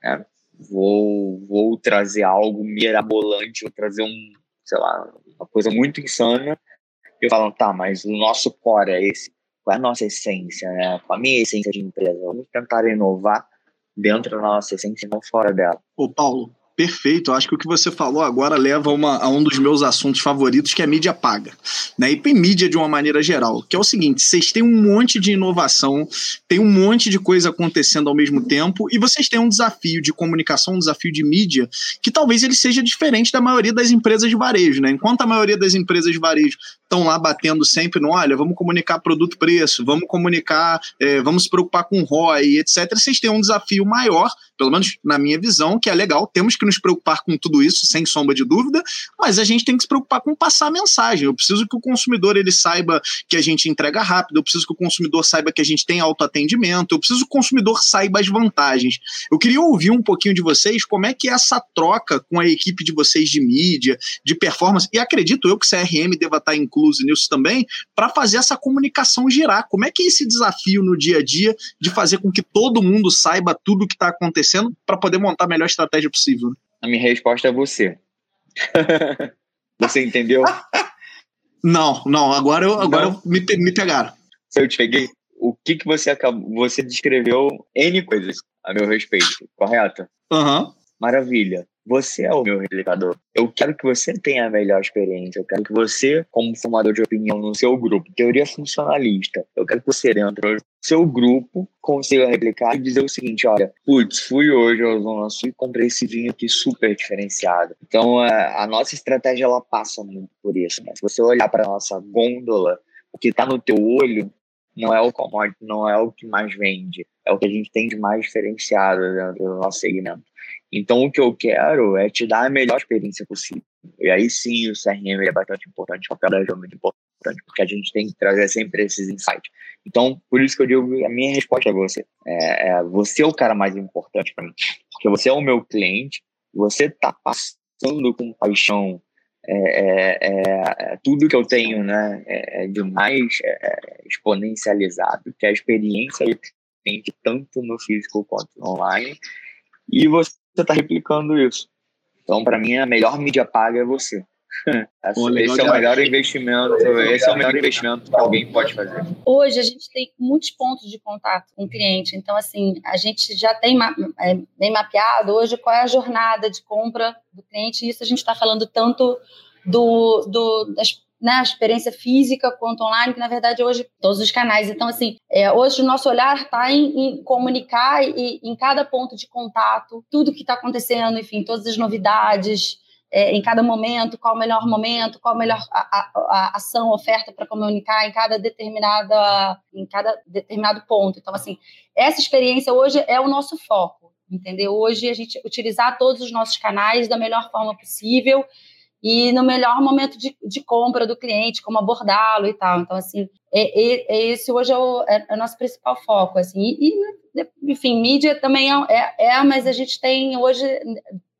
É, vou, vou trazer algo mirabolante, vou trazer um, sei lá, uma coisa muito insana. E eu falo, tá, mas o nosso core é esse qual é a nossa essência, né? Qual a minha essência de empresa? Vamos tentar inovar dentro da nossa essência e não fora dela. Ô, Paulo, Perfeito, acho que o que você falou agora leva uma, a um dos meus assuntos favoritos, que é a mídia paga. Né? E mídia de uma maneira geral, que é o seguinte: vocês têm um monte de inovação, tem um monte de coisa acontecendo ao mesmo tempo, e vocês têm um desafio de comunicação, um desafio de mídia, que talvez ele seja diferente da maioria das empresas de varejo. Né? Enquanto a maioria das empresas de varejo estão lá batendo sempre no olha, vamos comunicar produto-preço, vamos comunicar, é, vamos se preocupar com ROI, etc. Vocês têm um desafio maior, pelo menos na minha visão, que é legal, temos que nos preocupar com tudo isso, sem sombra de dúvida, mas a gente tem que se preocupar com passar a mensagem. Eu preciso que o consumidor ele saiba que a gente entrega rápido, eu preciso que o consumidor saiba que a gente tem autoatendimento, eu preciso que o consumidor saiba as vantagens. Eu queria ouvir um pouquinho de vocês como é que é essa troca com a equipe de vocês de mídia, de performance, e acredito eu que CRM deva estar incluso nisso também, para fazer essa comunicação girar. Como é que é esse desafio no dia a dia de fazer com que todo mundo saiba tudo o que está acontecendo para poder montar a melhor estratégia possível? A minha resposta é você. você entendeu? Não, não. Agora, eu, agora não. Eu me, me pegaram. Se eu te peguei, o que, que você acabou. Você descreveu N coisas a meu respeito, correto? Aham. Uhum. Maravilha. Você é o meu replicador. Eu quero que você tenha a melhor experiência. Eu quero que você, como formador de opinião no seu grupo, teoria funcionalista, eu quero que você, dentro do seu grupo, consiga replicar e dizer o seguinte: olha, putz, fui hoje ao Zona Sul e comprei esse vinho aqui super diferenciado. Então, a nossa estratégia ela passa muito por isso. Né? Se você olhar para nossa gôndola, o que está no teu olho não é o commodity, não é o que mais vende, é o que a gente tem de mais diferenciado dentro do nosso segmento. Então, o que eu quero é te dar a melhor experiência possível. E aí sim, o CRM é bastante importante, o papel é muito importante, porque a gente tem que trazer sempre esses insights. Então, por isso que eu digo, a minha resposta a você é, é você é o cara mais importante para mim, porque você é o meu cliente, você está passando com paixão é, é, é, é, tudo que eu tenho né, é, é de mais exponencializado, que é a experiência do cliente, tanto no físico quanto no online, e você está replicando isso. Então, para mim, a melhor mídia paga é você. Esse é o melhor investimento, esse é o melhor investimento que alguém pode fazer. Hoje a gente tem muitos pontos de contato com o cliente, então assim, a gente já tem é, bem mapeado hoje qual é a jornada de compra do cliente, e isso a gente está falando tanto do, do das né, a experiência física quanto online, que na verdade hoje todos os canais. Então, assim, é, hoje o nosso olhar está em, em, comunicar e em cada ponto de contato, tudo que está acontecendo, enfim, todas as novidades, é, em cada momento, qual o melhor momento, qual a melhor a, a, a ação, oferta para comunicar em cada determinada, em cada determinado ponto. Então, assim, essa experiência hoje é o nosso foco, entendeu? Hoje a gente utilizar todos os nossos canais da melhor forma possível e no melhor momento de, de compra do cliente, como abordá-lo e tal. Então, assim, é, é, é esse hoje é o, é, é o, nosso principal foco, assim. E, enfim, mídia também é, é, é, mas a gente tem hoje,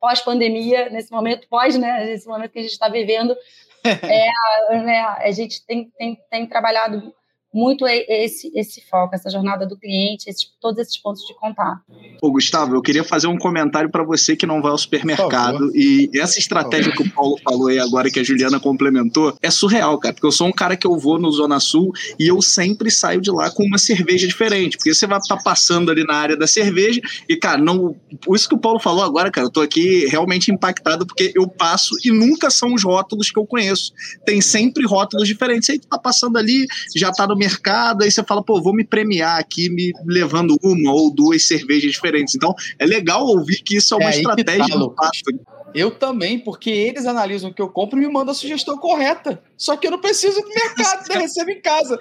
pós-pandemia, nesse momento, pós, né, nesse momento que a gente está vivendo, é, né, a gente tem, tem, tem trabalhado muito esse, esse foco, essa jornada do cliente, esses, todos esses pontos de contato. Ô, Gustavo, eu queria fazer um comentário para você que não vai ao supermercado. E essa estratégia que o Paulo falou aí agora, que a Juliana complementou, é surreal, cara. Porque eu sou um cara que eu vou no Zona Sul e eu sempre saio de lá com uma cerveja diferente. Porque você vai estar tá passando ali na área da cerveja e, cara, não. Isso que o Paulo falou agora, cara, eu tô aqui realmente impactado porque eu passo e nunca são os rótulos que eu conheço. Tem sempre rótulos diferentes. Aí tu tá passando ali, já tá no mercado, aí você fala, pô, vou me premiar aqui me levando uma ou duas cervejas diferentes. Então, é legal ouvir que isso é uma é estratégia do pasto. Eu também, porque eles analisam o que eu compro e me mandam a sugestão correta. Só que eu não preciso do mercado, né? Recebo em casa.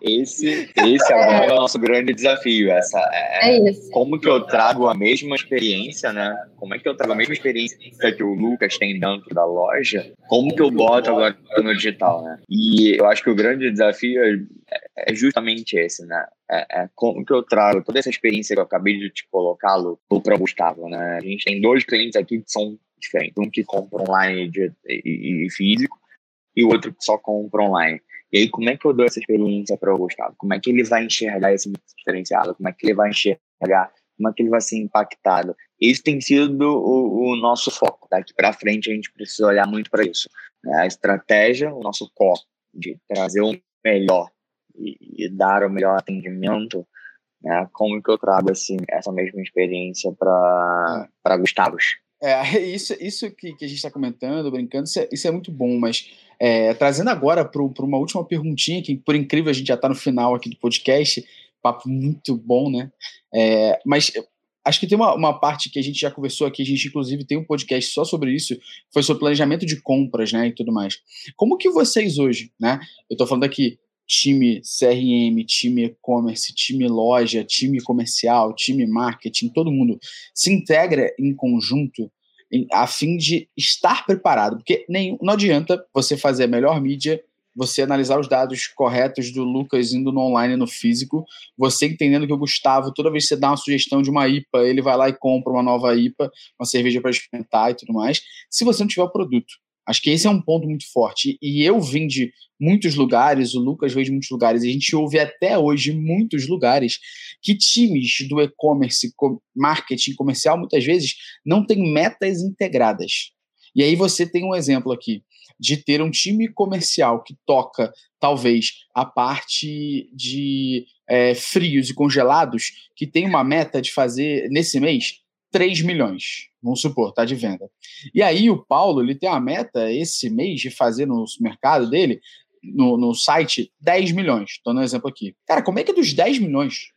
Esse, esse é, é o nosso grande desafio. Essa, é, é isso. Como que eu trago a mesma experiência, né? Como é que eu trago a mesma experiência que o Lucas tem dentro da loja? Como que eu boto agora no digital, né? E eu acho que o grande desafio é, é justamente esse, né? É, é, como que eu trago toda essa experiência que eu acabei de te colocar para o Gustavo, né? A gente tem dois clientes aqui que são diferentes. Um que compra online de, e, e, físico e o outro que só compra online. E aí, como é que eu dou essa experiência para o Gustavo? Como é que ele vai enxergar esse diferenciado? Como é que ele vai enxergar? Como é que ele vai ser impactado? Esse tem sido o, o nosso foco. Daqui para frente, a gente precisa olhar muito para isso. Né? A estratégia, o nosso core de trazer o melhor e, e dar o melhor atendimento, né? como que eu trago assim, essa mesma experiência para. Gustavos? É, isso, isso que, que a gente está comentando, brincando, isso é, isso é, muito bom, mas é, trazendo agora para uma última perguntinha, que por incrível a gente já está no final aqui do podcast, papo muito bom, né? É, mas acho que tem uma, uma parte que a gente já conversou aqui, a gente inclusive tem um podcast só sobre isso, foi sobre planejamento de compras, né, e tudo mais. Como que vocês hoje, né, eu estou falando aqui time CRM, time e-commerce, time loja, time comercial, time marketing, todo mundo se integra em conjunto a fim de estar preparado, porque nem, não adianta você fazer a melhor mídia, você analisar os dados corretos do Lucas indo no online e no físico, você entendendo que o Gustavo, toda vez que você dá uma sugestão de uma IPA, ele vai lá e compra uma nova IPA, uma cerveja para experimentar e tudo mais, se você não tiver o produto. Acho que esse é um ponto muito forte. E eu vim de muitos lugares, o Lucas veio de muitos lugares, e a gente ouve até hoje muitos lugares que times do e-commerce, marketing comercial, muitas vezes, não têm metas integradas. E aí você tem um exemplo aqui de ter um time comercial que toca, talvez, a parte de é, frios e congelados, que tem uma meta de fazer, nesse mês, 3 milhões, vamos supor, tá de venda. E aí o Paulo, ele tem a meta esse mês de fazer no mercado dele, no, no site, 10 milhões. Estou no exemplo aqui. Cara, como é que dos 10 milhões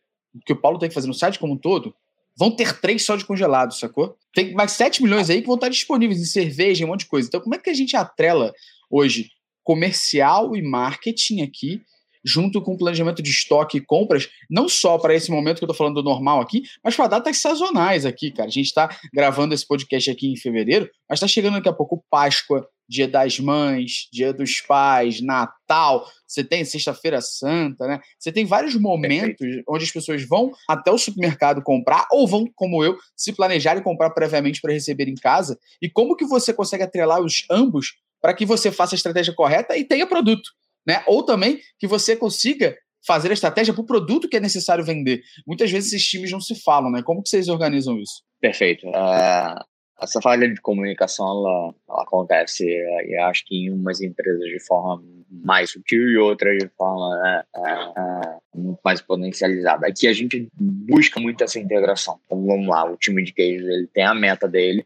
que o Paulo tem que fazer no site como um todo, vão ter três só de congelado, sacou? Tem mais 7 milhões aí que vão estar disponíveis em cerveja, um monte de coisa. Então, como é que a gente atrela hoje comercial e marketing aqui junto com o planejamento de estoque e compras, não só para esse momento que eu estou falando do normal aqui, mas para datas sazonais aqui, cara. A gente está gravando esse podcast aqui em fevereiro, mas está chegando daqui a pouco Páscoa, Dia das Mães, Dia dos Pais, Natal, você tem Sexta-feira Santa, né? Você tem vários momentos Perfeito. onde as pessoas vão até o supermercado comprar ou vão, como eu, se planejar e comprar previamente para receber em casa. E como que você consegue atrelar os ambos para que você faça a estratégia correta e tenha produto? Né? Ou também que você consiga fazer a estratégia para o produto que é necessário vender. Muitas vezes esses times não se falam, né? Como que vocês organizam isso? Perfeito. Uh, essa falha de comunicação ela, ela acontece, e acho que em umas empresas de forma mais sutil e outras de forma né, uh, mais potencializada. Aqui a gente busca muito essa integração. Então vamos lá, o time de queijo ele tem a meta dele,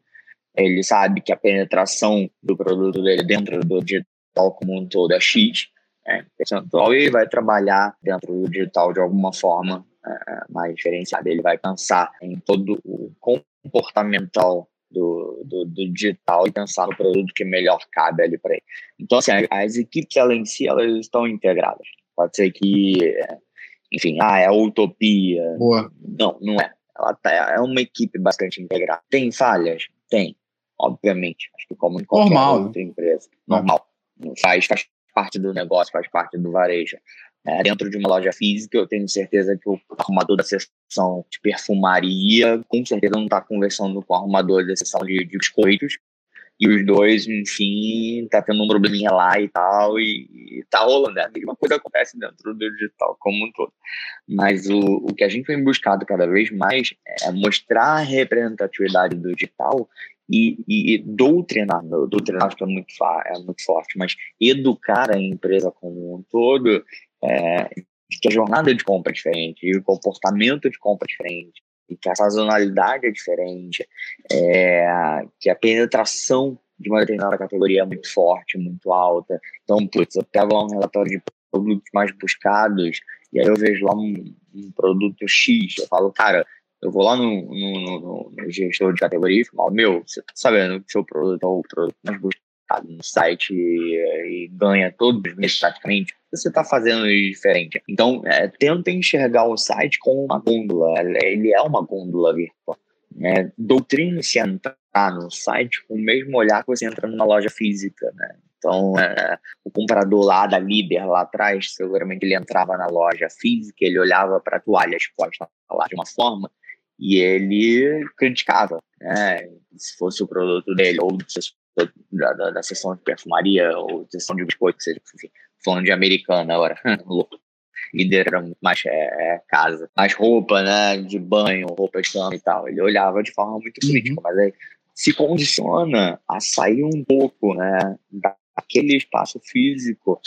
ele sabe que a penetração do produto dele dentro do digital como um todo é X, é, percentual e vai trabalhar dentro do digital de alguma forma é, mais diferenciada. Ele vai pensar em todo o comportamental do, do, do, digital e pensar no produto que melhor cabe ali para ele. Então, assim, as equipes ela em si elas estão integradas. Pode ser que, enfim, ah, é a utopia. Boa. Não, não é. Ela tá, é uma equipe bastante integrada. Tem falhas? Tem, obviamente. Acho que como em qualquer Normal. outra empresa. Normal. Faz, faz parte do negócio, faz parte do varejo. É, dentro de uma loja física, eu tenho certeza que o arrumador da seção de perfumaria, com certeza, não está conversando com o arrumador da seção de, de biscoitos. E os dois, enfim, tá tendo um probleminha lá e tal, e, e tá rolando. É a mesma coisa acontece dentro do digital como um todo. Mas o, o que a gente vem buscado cada vez mais é mostrar a representatividade do digital e, e, doutrinar, doutrinar que é muito, é muito forte, mas educar a empresa como um todo, é, que a jornada de compra é diferente, e o comportamento de compra é diferente, e que a sazonalidade é diferente, é, que a penetração de uma determinada categoria é muito forte, muito alta. Então, putz, eu pego lá um relatório de produtos mais buscados, e aí eu vejo lá um, um produto X, eu falo, cara, eu vou lá no, no, no, no gestor de categoria e falo, meu, você tá sabendo que seu produto é o produto mais buscado no site e, e ganha todos os meses praticamente, você está fazendo diferente. Então, é, tenta enxergar o site como uma gôndola, ele é uma gôndola virtual. Né? Doutrine-se a entrar no site com o mesmo olhar que você entra numa loja física, né? Então, é, o comprador lá da líder lá atrás, seguramente ele entrava na loja física, ele olhava para a toalha exposta lá de uma forma e ele criticava, né? Se fosse o produto dele, ou da, da, da seção de perfumaria, ou seção de biscoito, seja, enfim, falando de americana agora, louco. Líder era mais é, é, casa, mais roupa, né? De banho, roupa cama e tal. Ele olhava de forma muito crítica, uhum. mas aí se condiciona a sair um pouco, né? Daquele espaço físico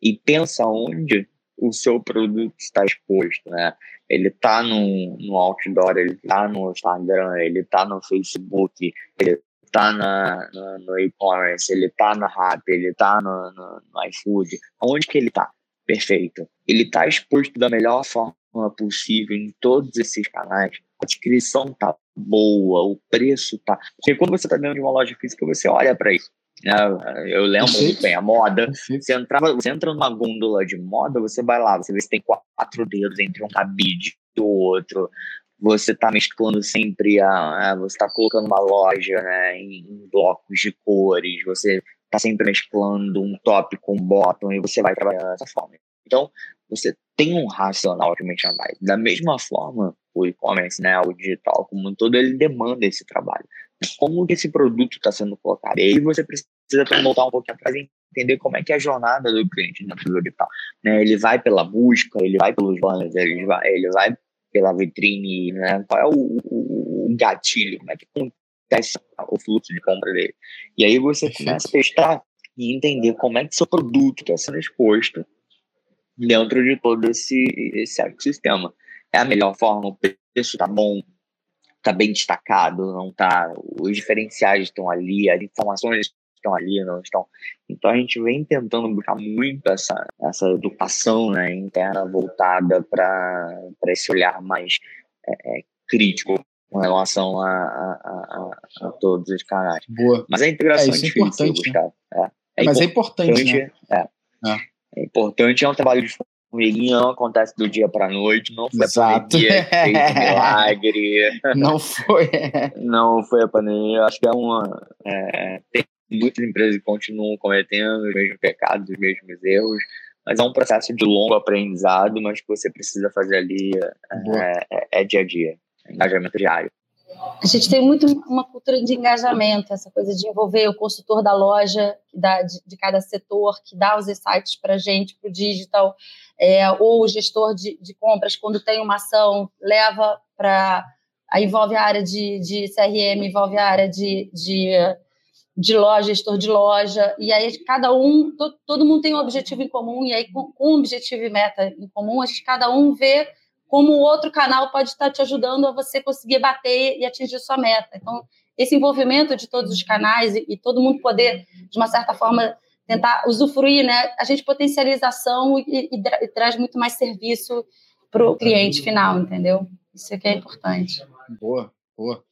e pensa onde o seu produto está exposto, né? Ele está no, no outdoor, ele está no Instagram, ele está no Facebook, ele está na, no e-commerce, ele está na Rap, ele está no, no, no, iFood. Onde que ele está? Perfeito. Ele está exposto da melhor forma possível em todos esses canais. A descrição tá boa, o preço tá. Porque quando você está dentro de uma loja física, você olha para isso. É, eu lembro muito bem, a moda. Você, entrava, você entra numa gôndola de moda, você vai lá, você vê se tem quatro dedos entre um cabide e o outro. Você está mesclando sempre a, a você está colocando uma loja né, em, em, blocos de cores, você está sempre mesclando um top com um bottom e você vai trabalhando dessa forma. Então, você tem um racional de merchandising. Da mesma forma, o e-commerce, né, o digital como um todo, ele demanda esse trabalho como que esse produto está sendo colocado. E aí você precisa voltar um pouquinho atrás e entender como é que é a jornada do cliente dentro do digital. Né? Ele vai pela busca, ele vai pelos banners, ele vai, ele vai pela vitrine, né? qual é o, o, o gatilho, como é que acontece o fluxo de compra dele. E aí você começa a testar e entender como é que seu produto está sendo exposto dentro de todo esse, esse ecossistema. É a melhor forma, o preço está bom, tá bem destacado, não tá, os diferenciais estão ali, as informações estão ali, não estão. Então a gente vem tentando buscar muito essa, essa educação né, interna voltada para esse olhar mais é, é, crítico com relação a, a, a, a, todos os canais. Boa. Mas a integração é, é difícil de buscar. Né? É, é Mas é importante. Né? É. é. É importante, é um trabalho de formiguinha não acontece do dia para noite, não foi Exato. a pandemia que fez um milagre. Não foi. não foi a pandemia. Acho que é uma. É, tem muitas empresas que continuam cometendo os mesmos pecados, os mesmos erros, mas é um processo de longo aprendizado, mas que você precisa fazer ali é, é, é dia a dia, engajamento diário. A gente tem muito uma cultura de engajamento, essa coisa de envolver o consultor da loja, da, de, de, cada setor, que dá os insights para a gente, para o digital, é, ou o gestor de, de, compras, quando tem uma ação, leva para. Envolve a área de, de CRM, envolve a área de, de, de loja, gestor de loja, e aí cada um, todo, todo mundo tem um objetivo em comum, e aí com, com um objetivo e meta em comum, a gente cada um vê como o outro canal pode estar te ajudando a você conseguir bater e atingir sua meta. Então, esse envolvimento de todos os canais e, e todo mundo poder, de uma certa forma, tentar usufruir, né? A gente potencializa ação e, e, e traz muito mais serviço para o cliente final, entendeu? Isso aqui é importante. Boa, boa.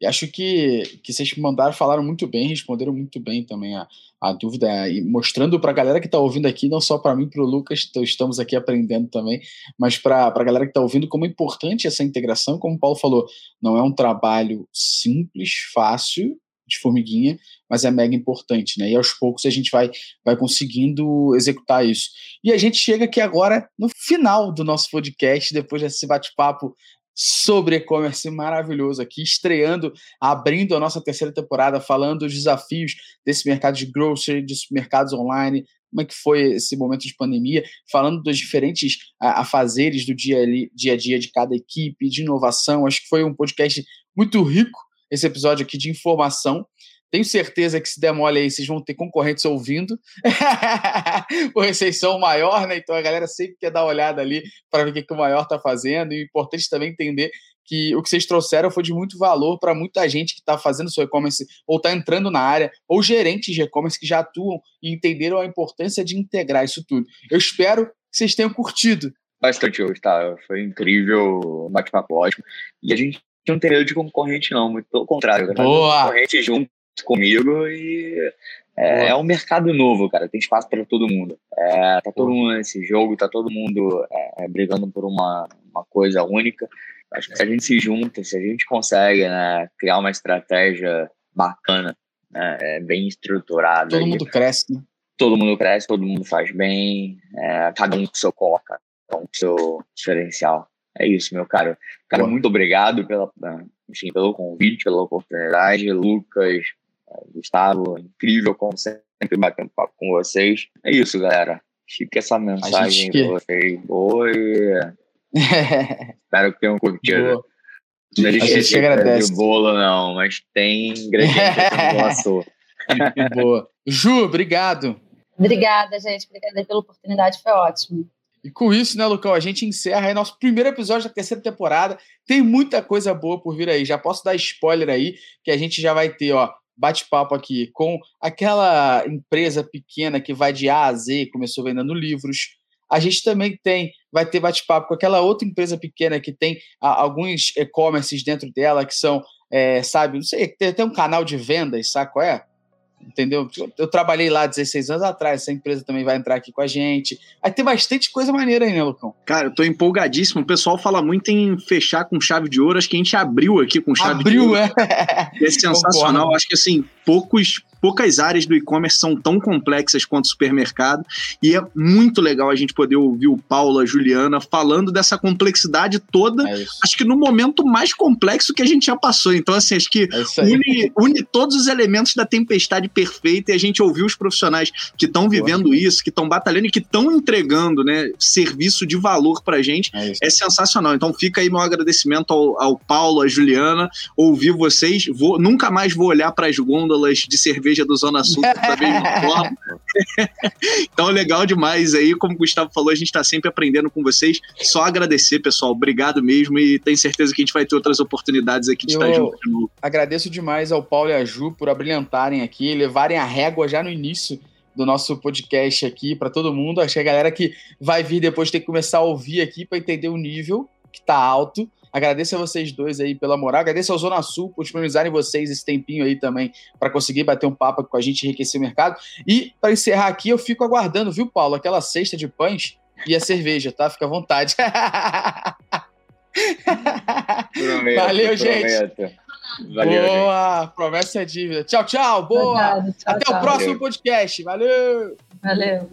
E acho que, que vocês mandaram, falaram muito bem, responderam muito bem também a, a dúvida, e mostrando para a galera que está ouvindo aqui, não só para mim, para o Lucas, estamos aqui aprendendo também, mas para a galera que está ouvindo, como é importante essa integração, como o Paulo falou, não é um trabalho simples, fácil, de formiguinha, mas é mega importante, né? E aos poucos a gente vai, vai conseguindo executar isso. E a gente chega aqui agora no final do nosso podcast, depois desse bate-papo sobre e-commerce maravilhoso aqui, estreando, abrindo a nossa terceira temporada, falando dos desafios desse mercado de grocery, de supermercados online, como é que foi esse momento de pandemia, falando dos diferentes afazeres do dia, dia a dia de cada equipe, de inovação. Acho que foi um podcast muito rico, esse episódio aqui de informação. Tenho certeza que se der mole aí, vocês vão ter concorrentes ouvindo, porque vocês são o maior, né? Então a galera sempre quer dar uma olhada ali para ver o que, que o maior está fazendo. E é importante também entender que o que vocês trouxeram foi de muito valor para muita gente que está fazendo seu e-commerce ou está entrando na área, ou gerentes de e-commerce que já atuam e entenderam a importância de integrar isso tudo. Eu espero que vocês tenham curtido. Bastante hoje, tá? Foi incrível, bate-papo ótimo. E a gente não tem medo de concorrente, não, muito pelo contrário. Boa! Concorrente junto comigo e é, é, um mercado novo, cara. Tem espaço para todo mundo. É, tá todo mundo nesse jogo, tá todo mundo é, é, brigando por uma, uma coisa única. Acho que se a gente se junta, se a gente consegue né, criar uma estratégia bacana, né, é, bem estruturada. Todo mundo cresce, né? Todo mundo cresce, todo mundo faz bem, é, cada um com seu cada um com seu diferencial. É isso, meu caro. Cara, muito obrigado pela, enfim, pelo convite, pela oportunidade. Lucas, Gustavo, incrível como sempre bater um papo com vocês. É isso, galera. Fica essa mensagem que... pra vocês. Boa e... Espero que tenham curtido. Boa. A gente, a gente agradece. De bolo, não, mas tem ingrediente que Boa. Ju, obrigado. Obrigada, gente. Obrigada pela oportunidade, foi ótimo. E com isso, né, Lucão, a gente encerra aí nosso primeiro episódio da terceira temporada. Tem muita coisa boa por vir aí. Já posso dar spoiler aí, que a gente já vai ter, ó, bate-papo aqui com aquela empresa pequena que vai de A a Z, começou vendendo livros. A gente também tem, vai ter bate-papo com aquela outra empresa pequena que tem a, alguns e-commerces dentro dela que são, é, sabe, não sei, tem até um canal de vendas, sabe qual é? Entendeu? Eu trabalhei lá 16 anos atrás, essa empresa também vai entrar aqui com a gente. Aí tem bastante coisa maneira aí, né, Lucão? Cara, eu tô empolgadíssimo. O pessoal fala muito em fechar com chave de ouro. Acho que a gente abriu aqui com chave abriu, de ouro. Abriu, é. É sensacional. Concordo. Acho que, assim, poucos poucas áreas do e-commerce são tão complexas quanto o supermercado, e é muito legal a gente poder ouvir o Paulo, a Juliana, falando dessa complexidade toda, é acho que no momento mais complexo que a gente já passou. Então, assim, acho que é une, une, todos os elementos da tempestade perfeita e a gente ouviu os profissionais que estão vivendo isso, que estão batalhando e que estão entregando né, serviço de valor pra gente. É, é, sensacional. Então, fica aí meu agradecimento ao, ao Paulo, à Juliana, ouvir vocês. Vou, nunca mais vou olhar para as gôndolas de cerveja cerveja do Zona Sul da mesma forma. então, legal demais aí. Como o Gustavo falou, a gente está sempre aprendendo com vocês. Só agradecer, pessoal. Obrigado mesmo e tenho certeza que a gente vai ter outras oportunidades aqui de Eu estar junto de novo. Agradeço demais ao Paulo e à Ju por abrilhantarem aqui, levarem a régua já no início do nosso podcast aqui para todo mundo. Acho que a galera que vai vir depois tem que começar a ouvir aqui para entender o nível que está alto. Agradeço a vocês dois aí pela moral. Agradeço ao Zona Sul por disponibilizarem vocês esse tempinho aí também para conseguir bater um papo com a gente e enriquecer o mercado. E para encerrar aqui, eu fico aguardando, viu, Paulo? Aquela cesta de pães e a cerveja, tá? Fica à vontade. prometo, Valeu, gente. Valeu, Boa, gente. promessa é dívida. Tchau, tchau. Boa. Tchau, Até tchau. o próximo Valeu. podcast. Valeu. Valeu.